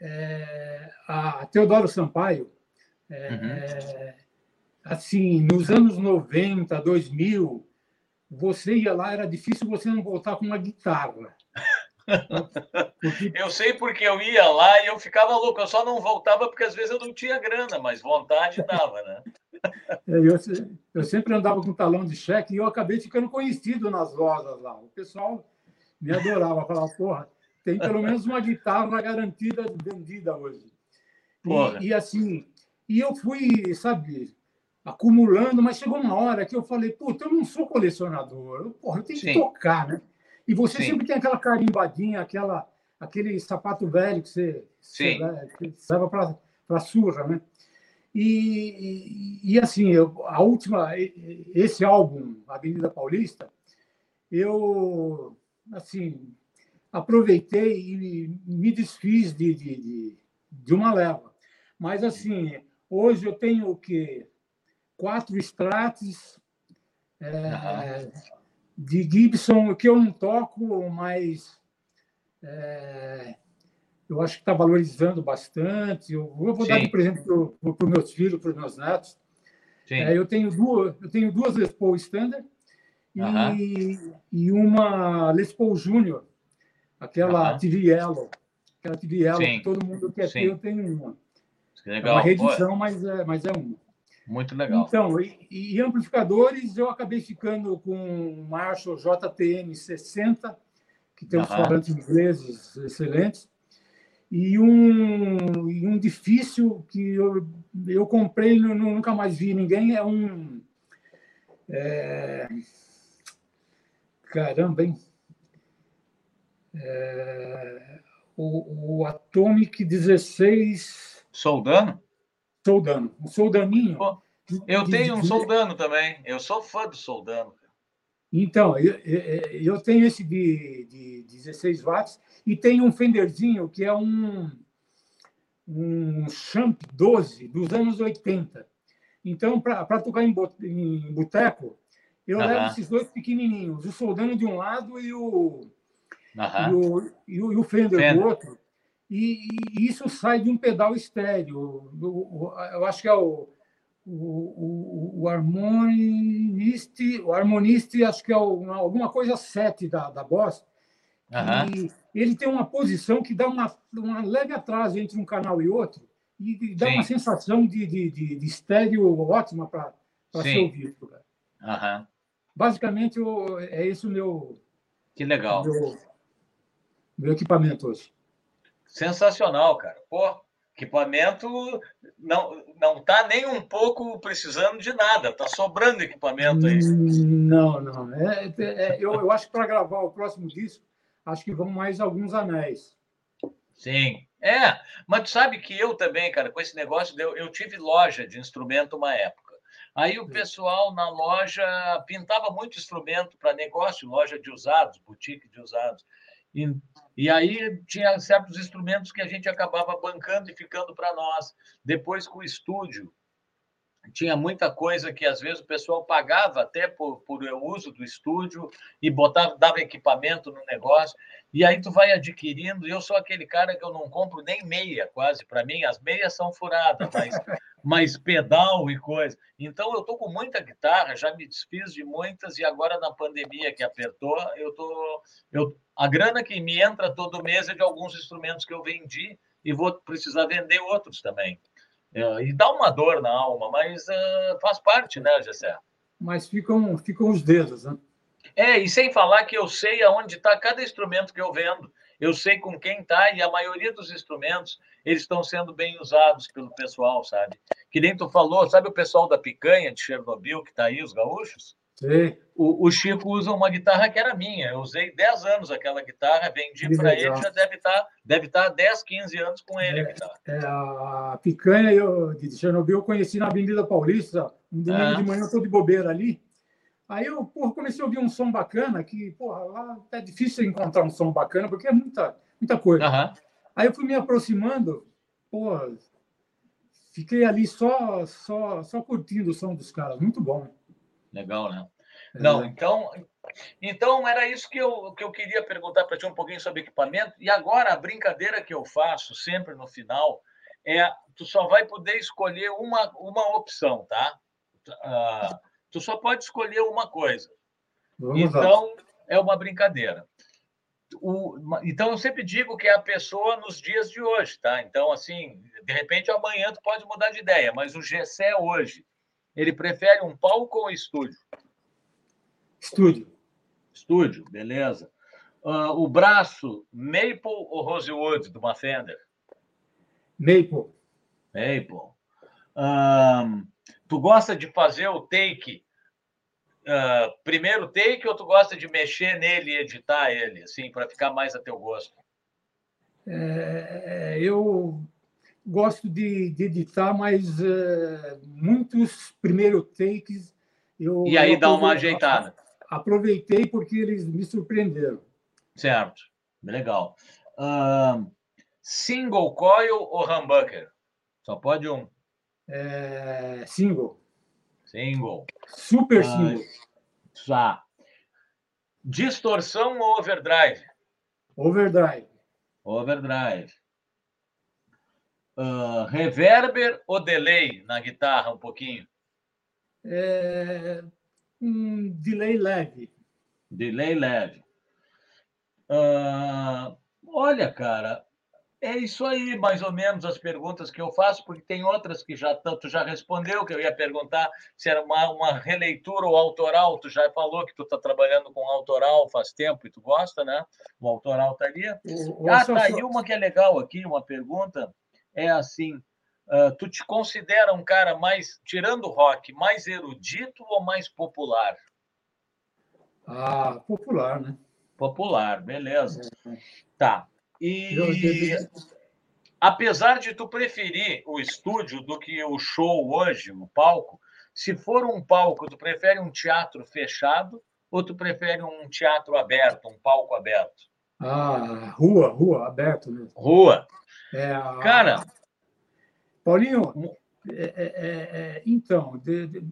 Speaker 2: é, a Teodoro Sampaio, é, uhum. assim, nos anos 90, 2000, você ia lá, era difícil você não voltar com uma guitarra.
Speaker 1: Eu sei porque eu ia lá e eu ficava louco. Eu só não voltava porque às vezes eu não tinha grana, mas vontade dava, né?
Speaker 2: É, eu, eu sempre andava com talão de cheque e eu acabei ficando conhecido nas lojas lá. O pessoal me adorava, falava, porra, tem pelo menos uma guitarra garantida vendida hoje. E, e, assim, e eu fui, sabe, acumulando, mas chegou uma hora que eu falei, puta, eu não sou colecionador, eu, porra, eu tenho Sim. que tocar, né? E você Sim. sempre tem aquela carimbadinha, aquela, aquele sapato velho que você, Sim. você leva para a surra, né? E, e, e assim, eu, a última, esse álbum, Avenida Paulista, eu, assim, aproveitei e me desfiz de, de, de, de uma leva. Mas, assim, hoje eu tenho o quê? Quatro Strates, é, de Gibson, que eu não toco, mas é, eu acho que está valorizando bastante. Eu, eu vou Sim. dar de presente para os meus filhos, para os meus netos. É, eu, tenho duas, eu tenho duas Les Paul Standard e, e uma Les Paul Júnior, aquela uh TV Yellow. Aquela TV Yellow Sim. que todo mundo quer Sim. ter, eu tenho uma.
Speaker 1: Legal. É
Speaker 2: uma reedição, mas é, mas é uma.
Speaker 1: Muito legal.
Speaker 2: Então, e, e, amplificadores, eu acabei ficando com um Marshall JTM 60, que tem uns falantes ingleses excelentes, e um, e um difícil que eu, eu comprei e nunca mais vi ninguém, é um... É, caramba, hein? É, o, o Atomic 16...
Speaker 1: Soldano?
Speaker 2: Soldano. Um soldaninho.
Speaker 1: eu tenho um soldano também. Eu sou fã do soldano.
Speaker 2: Então, eu, eu tenho esse de, de 16 watts e tenho um Fenderzinho que é um, um Champ 12 dos anos 80. Então, para tocar em, em boteco, eu levo esses dois pequenininhos, o soldano de um lado o, e, o, e, o, e o Fender, Fender do outro. E, e, isso sai de um pedal estéreo. Eu acho que é o, o, o, harmoniste, o harmoniste, acho que é alguma coisa 7 da, da Boss. Uhum. E ele tem uma posição que dá uma, uma leve atraso entre um canal e outro e dá Sim. uma sensação de, de, de, de estéreo ótima para ser ouvido.
Speaker 1: Uhum.
Speaker 2: Basicamente, é esse o meu.
Speaker 1: Que legal.
Speaker 2: Meu, meu equipamento hoje.
Speaker 1: Sensacional, cara. Pô, equipamento não não está nem um pouco precisando de nada, está sobrando equipamento aí.
Speaker 2: Não, não. É, é, é eu, eu acho que para gravar o próximo disco, acho que vão mais alguns anéis.
Speaker 1: Sim. É, mas tu sabe que eu também, cara, com esse negócio, eu, eu tive loja de instrumento uma época. Aí o pessoal na loja pintava muito instrumento para negócio, loja de usados, boutique de usados. E, e aí tinha certos instrumentos que a gente acabava bancando e ficando para nós. Depois, com o estúdio, tinha muita coisa que às vezes o pessoal pagava até por, por uso do estúdio e botava, dava equipamento no negócio. E aí tu vai adquirindo. Eu sou aquele cara que eu não compro nem meia, quase. Para mim, as meias são furadas, mas, mas pedal e coisa. Então eu tô com muita guitarra, já me desfiz de muitas e agora na pandemia que apertou, eu tô eu a grana que me entra todo mês é de alguns instrumentos que eu vendi e vou precisar vender outros também. É, e dá uma dor na alma, mas uh, faz parte, né, Gessé?
Speaker 2: Mas ficam, ficam os dedos, né?
Speaker 1: É, e sem falar que eu sei aonde está cada instrumento que eu vendo. Eu sei com quem está e a maioria dos instrumentos eles estão sendo bem usados pelo pessoal, sabe? Que nem tu falou, sabe o pessoal da picanha de Chernobyl que está aí, os gaúchos?
Speaker 2: Sim.
Speaker 1: O, o, Chico usa uma guitarra que era minha. Eu usei 10 anos aquela guitarra, vendi para ele, já deve estar tá, deve tá 10, 15 anos com ele.
Speaker 2: É, é, a picanha eu, de Chernobyl eu conheci na Avenida Paulista, um domingo ah. de manhã, eu estou de bobeira ali. Aí eu porra, comecei a ouvir um som bacana, que porra, lá é difícil encontrar um som bacana, porque é muita, muita coisa.
Speaker 1: Uhum.
Speaker 2: Aí eu fui me aproximando, porra, fiquei ali só, só, só curtindo o som dos caras, muito bom.
Speaker 1: Legal, né? É. Não, então, então era isso que eu, que eu queria perguntar para ti um pouquinho sobre equipamento. E agora a brincadeira que eu faço sempre no final é tu só vai poder escolher uma, uma opção, tá? Uh, tu só pode escolher uma coisa. Vamos então lá. é uma brincadeira. O, então eu sempre digo que é a pessoa nos dias de hoje, tá? Então assim, de repente amanhã tu pode mudar de ideia, mas o Gessé hoje ele prefere um palco ou um estúdio?
Speaker 2: Estúdio.
Speaker 1: Estúdio, beleza. Uh, o braço, Maple ou Rosewood, do Fender?
Speaker 2: Maple.
Speaker 1: Maple. Um, tu gosta de fazer o take, uh, primeiro take, ou tu gosta de mexer nele e editar ele, assim, para ficar mais a teu gosto?
Speaker 2: É, eu gosto de, de editar, mas uh, muitos primeiros takes eu.
Speaker 1: E aí dá uma ajeitada.
Speaker 2: Aproveitei porque eles me surpreenderam.
Speaker 1: Certo, legal. Uh, single coil ou humbucker? Só pode um.
Speaker 2: É, single.
Speaker 1: Single.
Speaker 2: Super uh, single.
Speaker 1: Tá. Distorção ou overdrive?
Speaker 2: Overdrive.
Speaker 1: Overdrive. Uh, reverber ou delay na guitarra um pouquinho?
Speaker 2: É, um delay leve.
Speaker 1: Delay leve. Uh, olha, cara, é isso aí, mais ou menos, as perguntas que eu faço, porque tem outras que já tanto já respondeu, que eu ia perguntar se era uma, uma releitura ou autoral. Tu já falou que tu está trabalhando com autoral faz tempo e tu gosta, né? O autoral está ali. ah, tá aí uma que é legal aqui, uma pergunta é assim: uh, tu te considera um cara mais, tirando rock, mais erudito ou mais popular?
Speaker 2: Ah, popular, né?
Speaker 1: Popular, beleza. É. Tá. E apesar de tu preferir o estúdio do que o show hoje, o palco, se for um palco, tu prefere um teatro fechado ou tu prefere um teatro aberto, um palco aberto?
Speaker 2: Ah, rua, rua, aberto mesmo.
Speaker 1: Rua.
Speaker 2: É,
Speaker 1: Cara.
Speaker 2: Paulinho, é, é, é, é, então, de, de,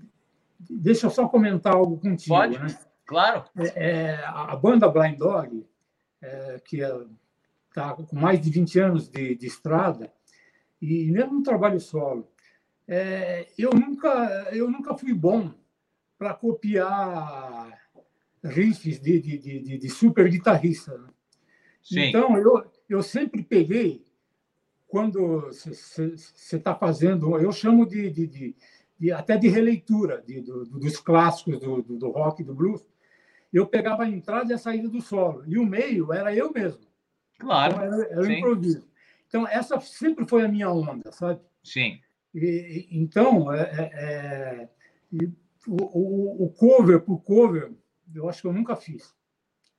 Speaker 2: deixa eu só comentar algo contigo.
Speaker 1: Pode,
Speaker 2: né?
Speaker 1: claro.
Speaker 2: É, a banda Blind Dog, que está com mais de 20 anos de, de estrada, e mesmo no trabalho solo, eu, nunca, eu nunca fui bom para copiar riffs de, de, de, de super guitarrista. Né? Então, eu, eu sempre peguei quando você está fazendo, eu chamo de, de, de, até de releitura de, do, dos clássicos do, do, do rock do blues, eu pegava a entrada e a saída do solo, e o meio era eu mesmo.
Speaker 1: Claro.
Speaker 2: Então, era, era o improviso. Então, essa sempre foi a minha onda, sabe?
Speaker 1: Sim.
Speaker 2: E, então, é, é, é o, o, cover por cover, eu acho que eu nunca fiz.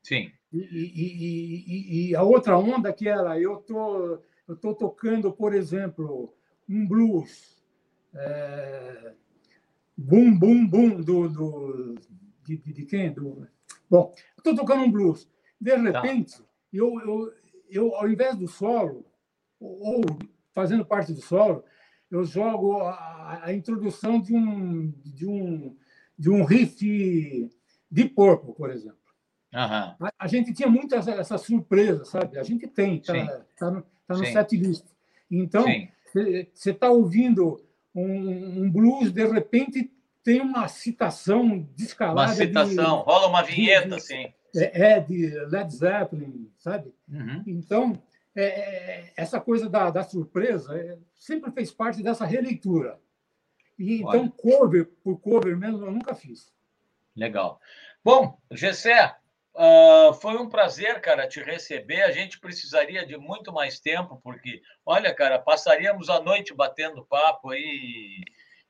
Speaker 1: Sim.
Speaker 2: E, e, e, a outra onda que era, eu tô eu estou tocando, por exemplo, um blues, é, Bum Bum Bum, do, do, de, de quem? Do, bom, estou tocando um blues. De tá. repente, tá. eu, eu, eu, ao invés do solo, ou fazendo parte do solo, eu jogo a, a introdução de um, de, um, de um riff de porco, por exemplo.
Speaker 1: Uhum.
Speaker 2: A, a, gente tinha muito essa, essa, surpresa, sabe? A gente tem, tá, tá no, tá no set list. Então, você está ouvindo um, um, blues, de repente tem uma citação descalada.
Speaker 1: Uma citação, de, rola uma vinheta, de,
Speaker 2: assim. É, é, de Led Zeppelin, sabe?
Speaker 1: Uhum.
Speaker 2: Então, é, é, essa coisa da, da surpresa é, sempre fez parte dessa releitura. E, então, cover por cover mesmo, eu nunca fiz.
Speaker 1: Legal. Bom, Gessé, Uh, foi um prazer, cara, te receber. A gente precisaria de muito mais tempo, porque, olha, cara, passaríamos a noite batendo papo aí.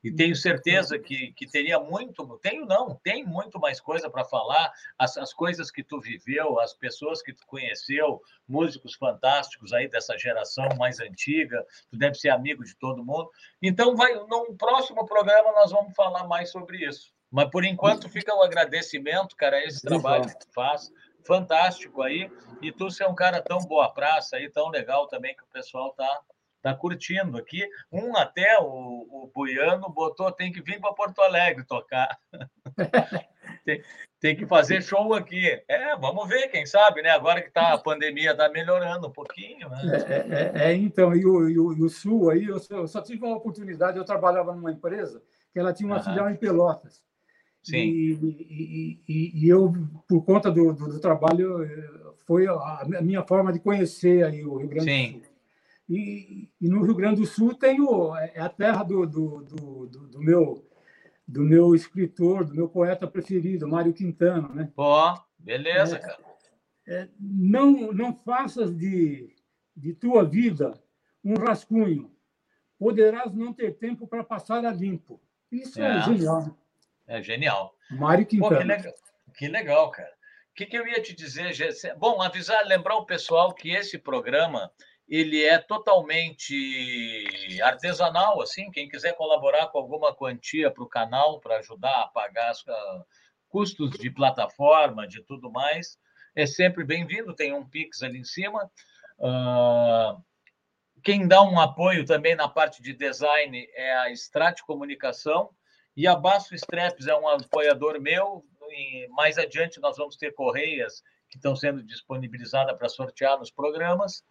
Speaker 1: E tenho certeza que, que teria muito, tenho não, tem muito mais coisa para falar, as, as coisas que tu viveu, as pessoas que tu conheceu, músicos fantásticos aí dessa geração mais antiga, tu deve ser amigo de todo mundo. Então, vai, num próximo programa nós vamos falar mais sobre isso. Mas por enquanto fica o agradecimento, cara, esse trabalho que tu faz, fantástico aí. E tu ser um cara tão boa praça aí, tão legal também que o pessoal tá tá curtindo aqui. Um até, o, o Buiano, botou, tem que vir para Porto Alegre tocar. tem, tem, que fazer show aqui. É, vamos ver, quem sabe, né? Agora que tá, a pandemia está melhorando um pouquinho. Né?
Speaker 2: É, é, é, então, e o, e, o, e o, Sul aí, eu só, eu só, tive uma oportunidade, eu trabalhava numa empresa que ela tinha uma uhum. filial em Pelotas. Sim. E, e, e, eu, por conta do, do, do, trabalho, foi a minha forma de conhecer aí o Rio Grande Sim. do Sul. E, e, no Rio Grande do Sul tem o, é a terra do, do, do, do, meu do meu escritor, do meu poeta preferido, Mário Quintana, né?
Speaker 1: Ó, beleza, é, cara.
Speaker 2: É, não não faças de, de tua vida um rascunho. Poderás não ter tempo para passar a limpo. Isso é, é genial.
Speaker 1: É genial.
Speaker 2: Mário Quintana. Pô, que,
Speaker 1: legal, que legal, cara. O que, que eu ia te dizer? Bom, avisar, lembrar o pessoal que esse programa ele é totalmente artesanal, assim, quem quiser colaborar com alguma quantia para o canal, para ajudar a pagar os uh, custos de plataforma, de tudo mais, é sempre bem-vindo, tem um Pix ali em cima. Uh, quem dá um apoio também na parte de design é a Strat Comunicação, e a Basso Straps é um apoiador meu. E mais adiante nós vamos ter correias que estão sendo disponibilizadas para sortear nos programas.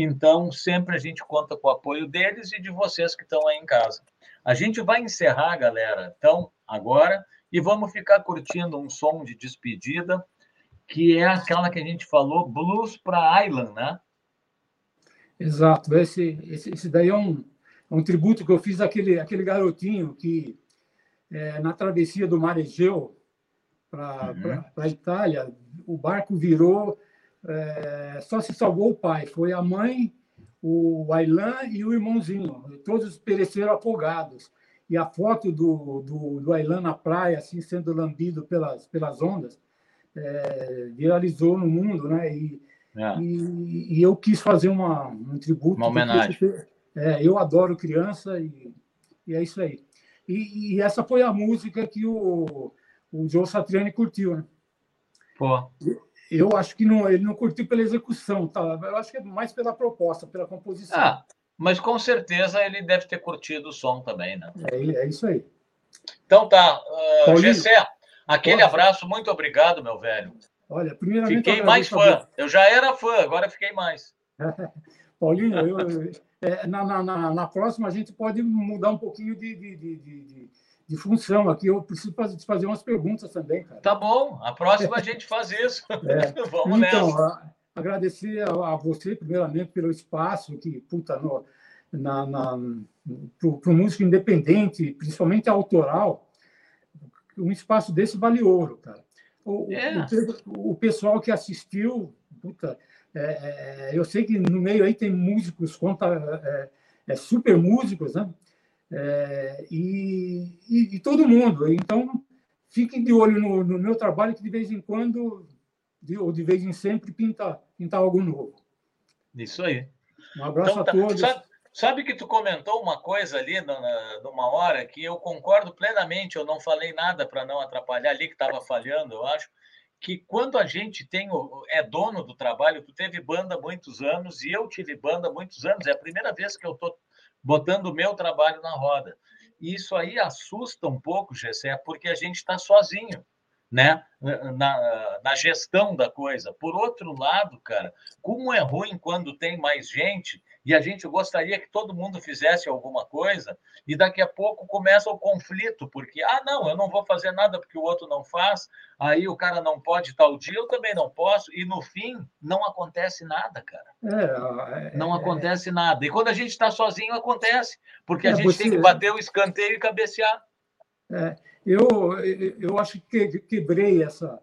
Speaker 1: Então, sempre a gente conta com o apoio deles e de vocês que estão aí em casa. A gente vai encerrar, galera, então, agora, e vamos ficar curtindo um som de despedida, que é aquela que a gente falou, Blues para Island, né?
Speaker 2: Exato. Esse, esse, esse daí é um, é um tributo que eu fiz àquele, àquele garotinho que é, na travessia do Mar Egeu para uhum. a Itália, o barco virou, é, só se salvou o pai, foi a mãe, o Ailan e o irmãozinho, todos pereceram afogados. E a foto do, do, do Ailan na praia, assim, sendo lambido pelas, pelas ondas, é, viralizou no mundo, né? E, é. e, e, eu quis fazer uma, um tributo.
Speaker 1: Uma homenagem.
Speaker 2: É, eu adoro criança e, e é isso aí. E, e, essa foi a música que o, o Joe Satriani curtiu, né?
Speaker 1: Pô.
Speaker 2: Eu acho que não, ele não curtiu pela execução, tá? Eu acho que é mais pela proposta, pela composição.
Speaker 1: Ah, mas com certeza ele deve ter curtido o som também, né?
Speaker 2: É, é isso aí.
Speaker 1: Então tá. Uh, Gessé, aquele Pode. abraço, muito obrigado, meu velho.
Speaker 2: Olha, primeiramente.
Speaker 1: Fiquei mais fã. Eu já era fã, agora fiquei mais.
Speaker 2: Paulinho, eu, é, na, na, na, próxima a gente pode mudar um pouquinho de, de, de, de, de função aqui. Eu preciso fazer, fazer umas perguntas também, cara.
Speaker 1: Tá bom, a próxima a gente faz isso.
Speaker 2: É. Vamos então, nessa. agradecer a, a, você, primeiramente, pelo espaço que, puta, no, na, na, para o músico independente, principalmente autoral, um espaço desse vale ouro, cara. O, é. o, o pessoal que assistiu, puta, é, é, eu sei que no meio aí tem músicos, conta, é, é super músicos, né? É, e, e, e, todo mundo. Então, fiquem de olho no, no, meu trabalho, que de vez em quando, de, ou de vez em sempre, pinta, pinta algo novo.
Speaker 1: Isso aí.
Speaker 2: Um abraço então, a tá. todos.
Speaker 1: Sabe, sabe, que tu comentou uma coisa ali numa hora que eu concordo plenamente, eu não falei nada para não atrapalhar ali, que estava falhando, eu acho que quando a gente tem é dono do trabalho, tu teve banda há muitos anos e eu tive banda há muitos anos, é a primeira vez que eu estou botando o meu trabalho na roda. E isso aí assusta um pouco, Gessé, porque a gente está sozinho né, na, na gestão da coisa. Por outro lado, cara, como é ruim quando tem mais gente e a gente gostaria que todo mundo fizesse alguma coisa e daqui a pouco começa o conflito, porque, ah, não, eu não vou fazer nada porque o outro não faz, aí o cara não pode tal dia, eu também não posso, e no fim não acontece nada, cara. É, é, não acontece é... nada. E quando a gente está sozinho, acontece, porque a é, gente tem que bater o escanteio e cabecear.
Speaker 2: É, eu, eu acho que quebrei essa,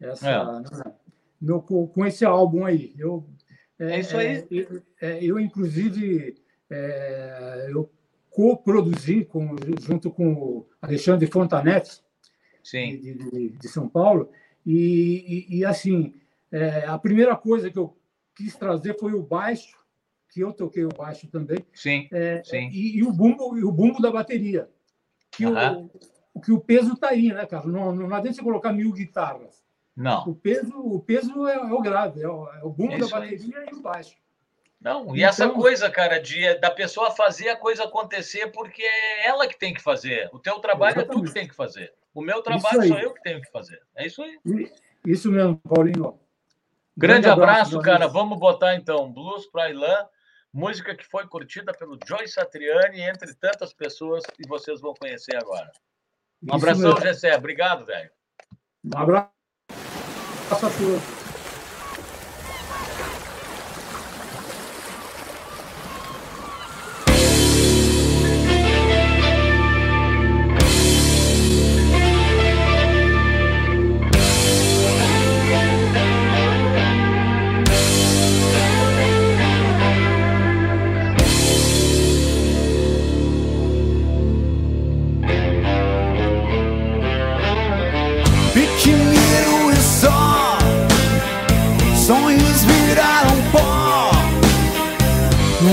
Speaker 2: essa, é. né, no, com esse álbum aí. Eu,
Speaker 1: é, é isso aí.
Speaker 2: É, eu, inclusive, é, eu co-produzi com, junto com o Alexandre Fontanetti, de, de, de, São Paulo, e, e, e assim, é, a primeira coisa que eu quis trazer foi o baixo, que eu toquei o baixo também,
Speaker 1: sim,
Speaker 2: é,
Speaker 1: sim.
Speaker 2: E, e, o bumbo e o bumbo da bateria, que uhum. o, que o peso está aí, né, cara? Não, não adianta você colocar mil guitarras.
Speaker 1: Não.
Speaker 2: O peso, o peso é, é o grave, é o, é o bumbo da bateria aí. e o baixo.
Speaker 1: Não, e então, essa coisa, cara, de da pessoa fazer a coisa acontecer porque é ela que tem que fazer. O teu trabalho exatamente. é tu que tem que fazer. O meu trabalho sou eu que tenho que fazer. É isso aí.
Speaker 2: Isso mesmo, Paulinho.
Speaker 1: Grande, Grande abraço, abraço cara. Vamos botar então Blues para Ilan, música que foi curtida pelo Joyce Satriani, entre tantas pessoas que vocês vão conhecer agora. Um Isso abração, mesmo. Gessé. Obrigado, velho.
Speaker 2: Um abraço 아까 그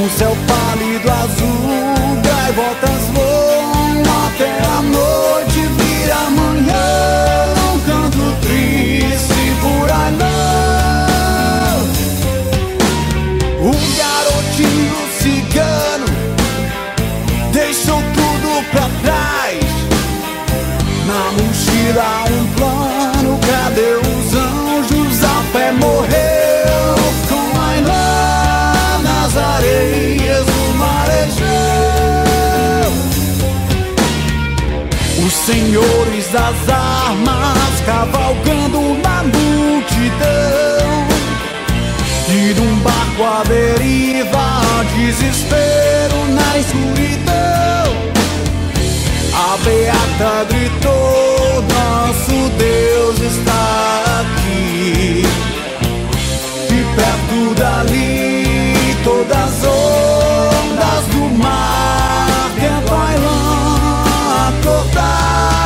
Speaker 2: a todos.
Speaker 3: das armas cavalgando na multidão E num barco à deriva, desespero na escuridão A beata gritou, nosso Deus está aqui E perto dali todas as a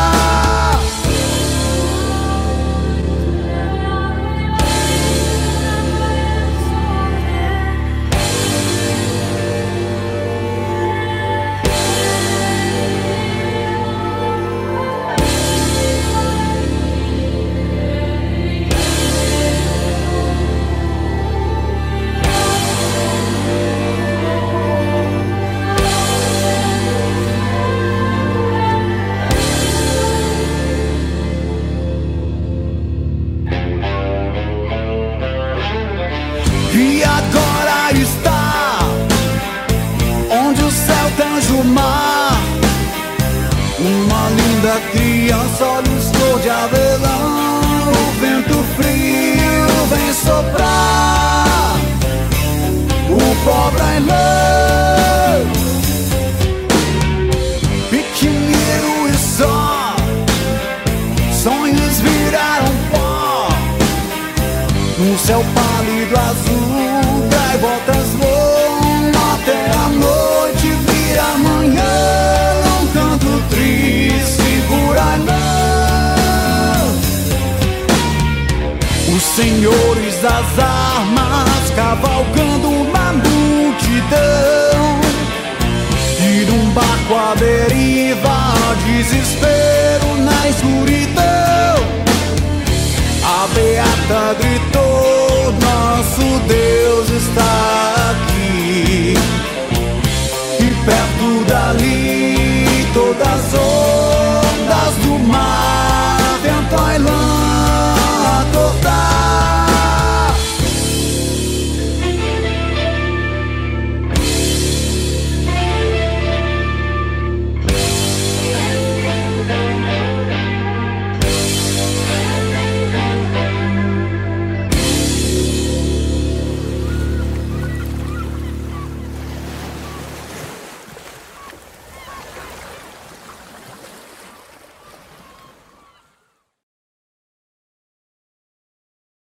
Speaker 3: pálido azul Gaivotas voam até a noite Vira amanhã Num canto triste os senhores das armas cavalgando na multidão. E num barco à deriva, desespero na escuridão. A beata gritou: nosso Deus está aqui. E perto dali todas as ondas do mar vento